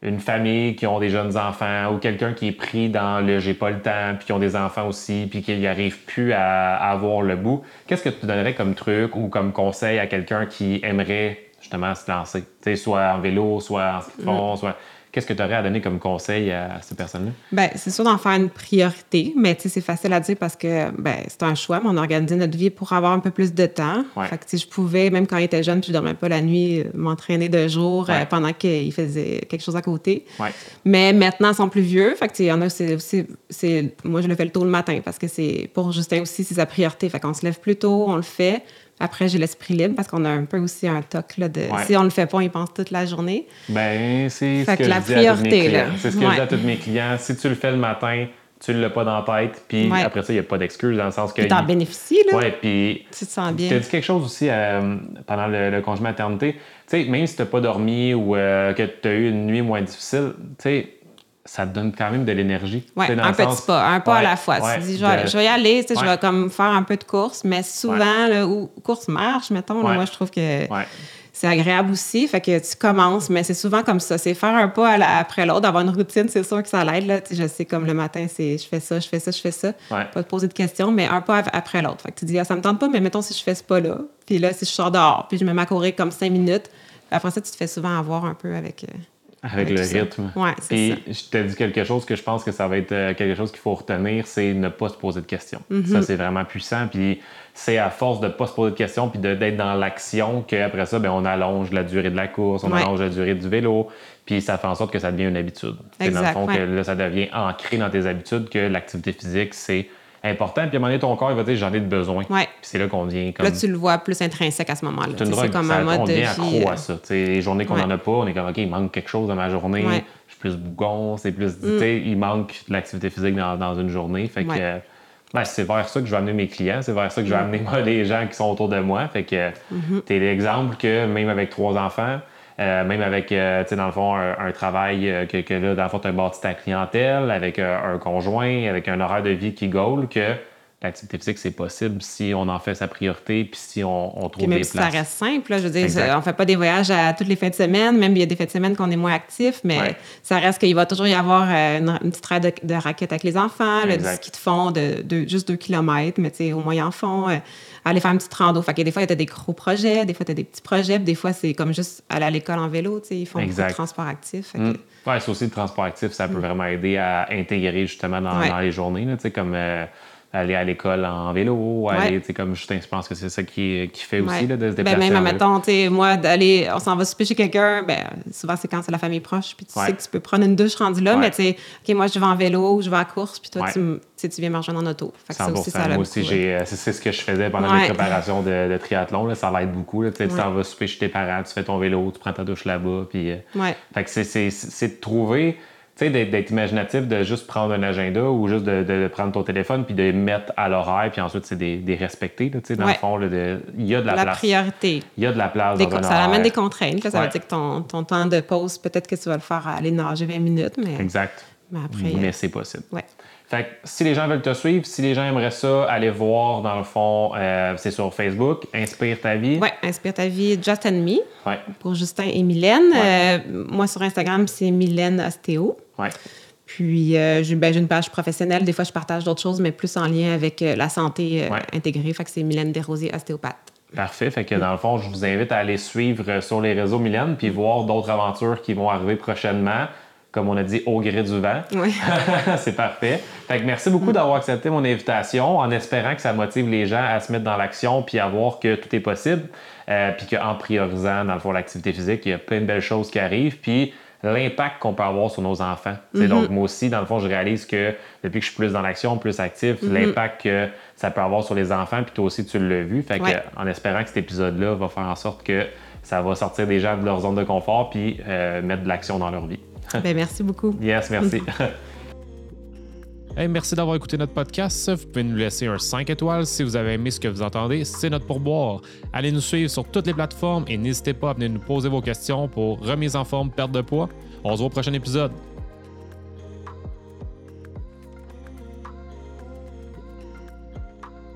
une famille qui ont des jeunes enfants ou quelqu'un qui est pris dans le j'ai pas le temps, puis qui ont des enfants aussi, puis qui n'arrive plus à, à avoir le bout. Qu'est-ce que tu donnerais comme truc ou comme conseil à quelqu'un qui aimerait justement se lancer? Tu sais, soit en vélo, soit en ski de fond, soit. Qu'est-ce que tu aurais à donner comme conseil à ces personnes-là?
Ben, c'est sûr d'en faire une priorité, mais c'est facile à dire parce que ben, c'est un choix, mais on a organisé notre vie pour avoir un peu plus de temps.
Ouais.
Fait que sais, je pouvais, même quand il était jeune, puis je dormais pas la nuit, euh, m'entraîner de jour euh, pendant qu'il faisait quelque chose à côté.
Ouais.
Mais maintenant, ils sont plus vieux. Fait que, il y en a, c'est aussi, c'est, moi, je le fais le tôt le matin parce que c'est, pour Justin aussi, c'est sa priorité. Fait qu'on se lève plus tôt, on le fait. Après, j'ai l'esprit libre parce qu'on a un peu aussi un toc, là, de,
Ouais.
si on le fait pas, on y pense toute la journée.
Ben, c'est ce que,
que la
je dis à tous mes
priorité.
C'est ce que je dis à tous mes clients. Si tu le fais le matin, tu l'as pas dans la tête, puis
Ouais.
après ça, il n'y a pas d'excuse dans le sens que.
Tu t'en
il-
bénéficies, là.
Ouais, puis
Tu te sens
tu
bien.
as dit quelque chose aussi euh, pendant le, le congé maternité. Tu sais, même si tu n'as pas dormi ou euh, que tu as eu une nuit moins difficile, tu sais, ça te donne quand même de l'énergie.
Oui, un petit
sens-
pas, un pas à la fois.
ouais,
tu dis, je vais,
de-
je vais y aller, tu sais, je vais comme faire un peu de course, mais souvent, là, ou course-marche, mettons, là, moi, je trouve que c'est agréable aussi. Fait que tu commences, mais c'est souvent comme ça. C'est faire un pas la- après l'autre, avoir une routine, c'est sûr que ça l'aide. Là. Je sais, comme le matin, c'est je fais ça, je fais ça, je fais ça.
Ouais.
Pas te poser de questions, mais un pas après l'autre. Fait que tu dis, ah, ça me tente pas, mais mettons si je fais ce pas-là. Puis là, si je sors dehors, puis je me mets à courir comme cinq minutes, après ça, tu te fais souvent avoir un peu avec. euh,
Avec,
Avec
le rythme.
Ouais, c'est
Puis
ça.
je t'ai dit quelque chose que je pense que ça va être euh, quelque chose qu'il faut retenir, c'est ne pas se poser de questions.
Mm-hmm.
Ça, c'est vraiment puissant. Puis c'est à force de ne pas se poser de questions puis de- d'être dans l'action qu'après ça, ben, on allonge la durée de la course, on
Ouais.
allonge la durée du vélo. Puis ça fait en sorte que ça devient une habitude. C'est dans le fond
ouais.
que là, ça devient ancré dans tes habitudes que l'activité physique, c'est important. Puis à un moment donné, ton corps, il va dire j'en ai de besoin.
Ouais.
Puis c'est là qu'on comme.
Là, tu le vois plus intrinsèque à ce moment-là.
C'est une drogue.
comme
ça,
un mode
on
de
devient
vie.
accro
euh,
à ça. Les journées qu'on
Ouais.
n'en a pas, on est comme, OK, il manque quelque chose dans ma journée.
Ouais. Mm.
Je suis plus bougon, c'est plus. sais, Il manque de l'activité physique dans, dans une journée. Fait que euh, ben, c'est vers ça que je vais amener mes clients. C'est vers ça que je vais
Mm.
amener moi, les gens qui sont autour de moi. Fait que
Mm-hmm.
tu es l'exemple que même avec trois enfants, euh, même avec, euh, tu sais, dans le fond, un, un travail euh, que, que là, dans le fond, tu as bâti ta clientèle, avec un conjoint, avec un horaire de vie qui gaule, que l'activité physique, c'est possible si on en fait sa priorité puis si on, on trouve
Puis même
des
si
places.
ça reste simple, là, je veux dire,
Exact.
on fait pas des voyages à toutes les fins de semaine, même il y a des fins de semaine qu'on est moins actif, mais
Ouais.
ça reste qu'il va toujours y avoir une, une petite raide de, de raquettes avec les enfants, le
Exact.
ski de fond de, de juste deux kilomètres, mais tu sais, au moyen fond, euh, aller faire une petite rando. Fait que des fois, il y a des gros projets, des fois, tu as des petits projets, puis des fois, c'est comme juste aller à l'école en vélo, tu sais, ils font beaucoup
Exact.
de transport actif. fait que-
Mm. Ouais, c'est aussi le transport actif, ça peut vraiment aider à intégrer justement dans,
Mm. Ouais.
dans les journées, là, tu sais, comme euh, aller à l'école en vélo, aller,
Ouais.
tu sais, comme Justin, je pense que c'est ça qui, qui fait aussi,
Ouais.
là, de se
ben,
déplacer.
même, admettons, tu sais, moi, d'aller, on s'en va souper chez quelqu'un, ben, souvent, c'est quand c'est la famille proche, puis tu
Ouais.
sais que tu peux prendre une douche rendue là, mais tu sais, OK, moi, je vais en vélo ou je vais à la course, puis toi, tu, tu sais, tu viens me rejoindre en auto. Fait que ça
100%.
aussi, ça
Moi aussi, euh, c'est, ce que je faisais pendant mes préparations de, de triathlon. Là, ça l'aide beaucoup. Là, tu t'en vas souper chez tes parents, tu fais ton vélo, tu prends ta douche là-bas. Puis, euh,
Ouais.
Fait que c'est, c'est, c'est de trouver, tu sais, d'être, imaginatif, de juste prendre un agenda ou juste de, de prendre ton téléphone puis de mettre à l'horaire, puis ensuite, c'est des, des respecter. Là, tu sais, dans
Ouais.
le fond, il y a de la,
La
place.
priorité.
Il y a de la place
Des
dans
co-
un
ça amène
horaire.
des contraintes. là. ça
Ouais.
veut dire que ton, ton temps de pause, peut-être que tu vas le faire à aller nager 20 minutes, mais,
Exact.
mais après.
Mais c'est possible.
ouais.
Fait que si les gens veulent te suivre, si les gens aimeraient ça, aller voir dans le fond, euh, c'est sur Facebook, Inspire ta vie.
Ouais, Inspire ta vie, Just and Me,
Ouais.
pour Justin et Mylène. Euh, moi, sur Instagram, c'est Mylène Ostéo.
Ouais.
Puis, euh, j'ai ben, j'ai une page professionnelle. Des fois, je partage d'autres choses, mais plus en lien avec euh, la santé euh,
Ouais.
intégrée. Fait que c'est Mylène Desrosiers, ostéopathe.
Parfait. Fait que dans le fond, je vous invite à aller suivre sur les réseaux Mylène puis voir d'autres aventures qui vont arriver prochainement. Comme on a dit, au gré du vent.
Oui.
c'est parfait. Fait que merci beaucoup d'avoir accepté mon invitation en espérant que ça motive les gens à se mettre dans l'action puis à voir que tout est possible. Euh, puis qu'en priorisant, dans le fond, l'activité physique, il y a plein de belles choses qui arrivent. Puis l'impact qu'on peut avoir sur nos enfants. Sais, Donc, moi aussi, dans le fond, je réalise que depuis que je suis plus dans l'action, plus actif, l'impact que ça peut avoir sur les enfants, puis toi aussi, tu l'as vu. Fait que,
Ouais.
en espérant que cet épisode-là va faire en sorte que ça va sortir des gens de leur zone de confort puis euh, mettre de l'action dans leur vie.
ben, merci beaucoup.
Yes, merci. Merci d'avoir écouté notre podcast. Vous pouvez nous laisser un 5 étoiles si vous avez aimé ce que vous entendez. C'est notre pourboire. Allez nous suivre sur toutes les plateformes et n'hésitez pas à venir nous poser vos questions pour remise en forme, perte de poids. On se voit au prochain épisode.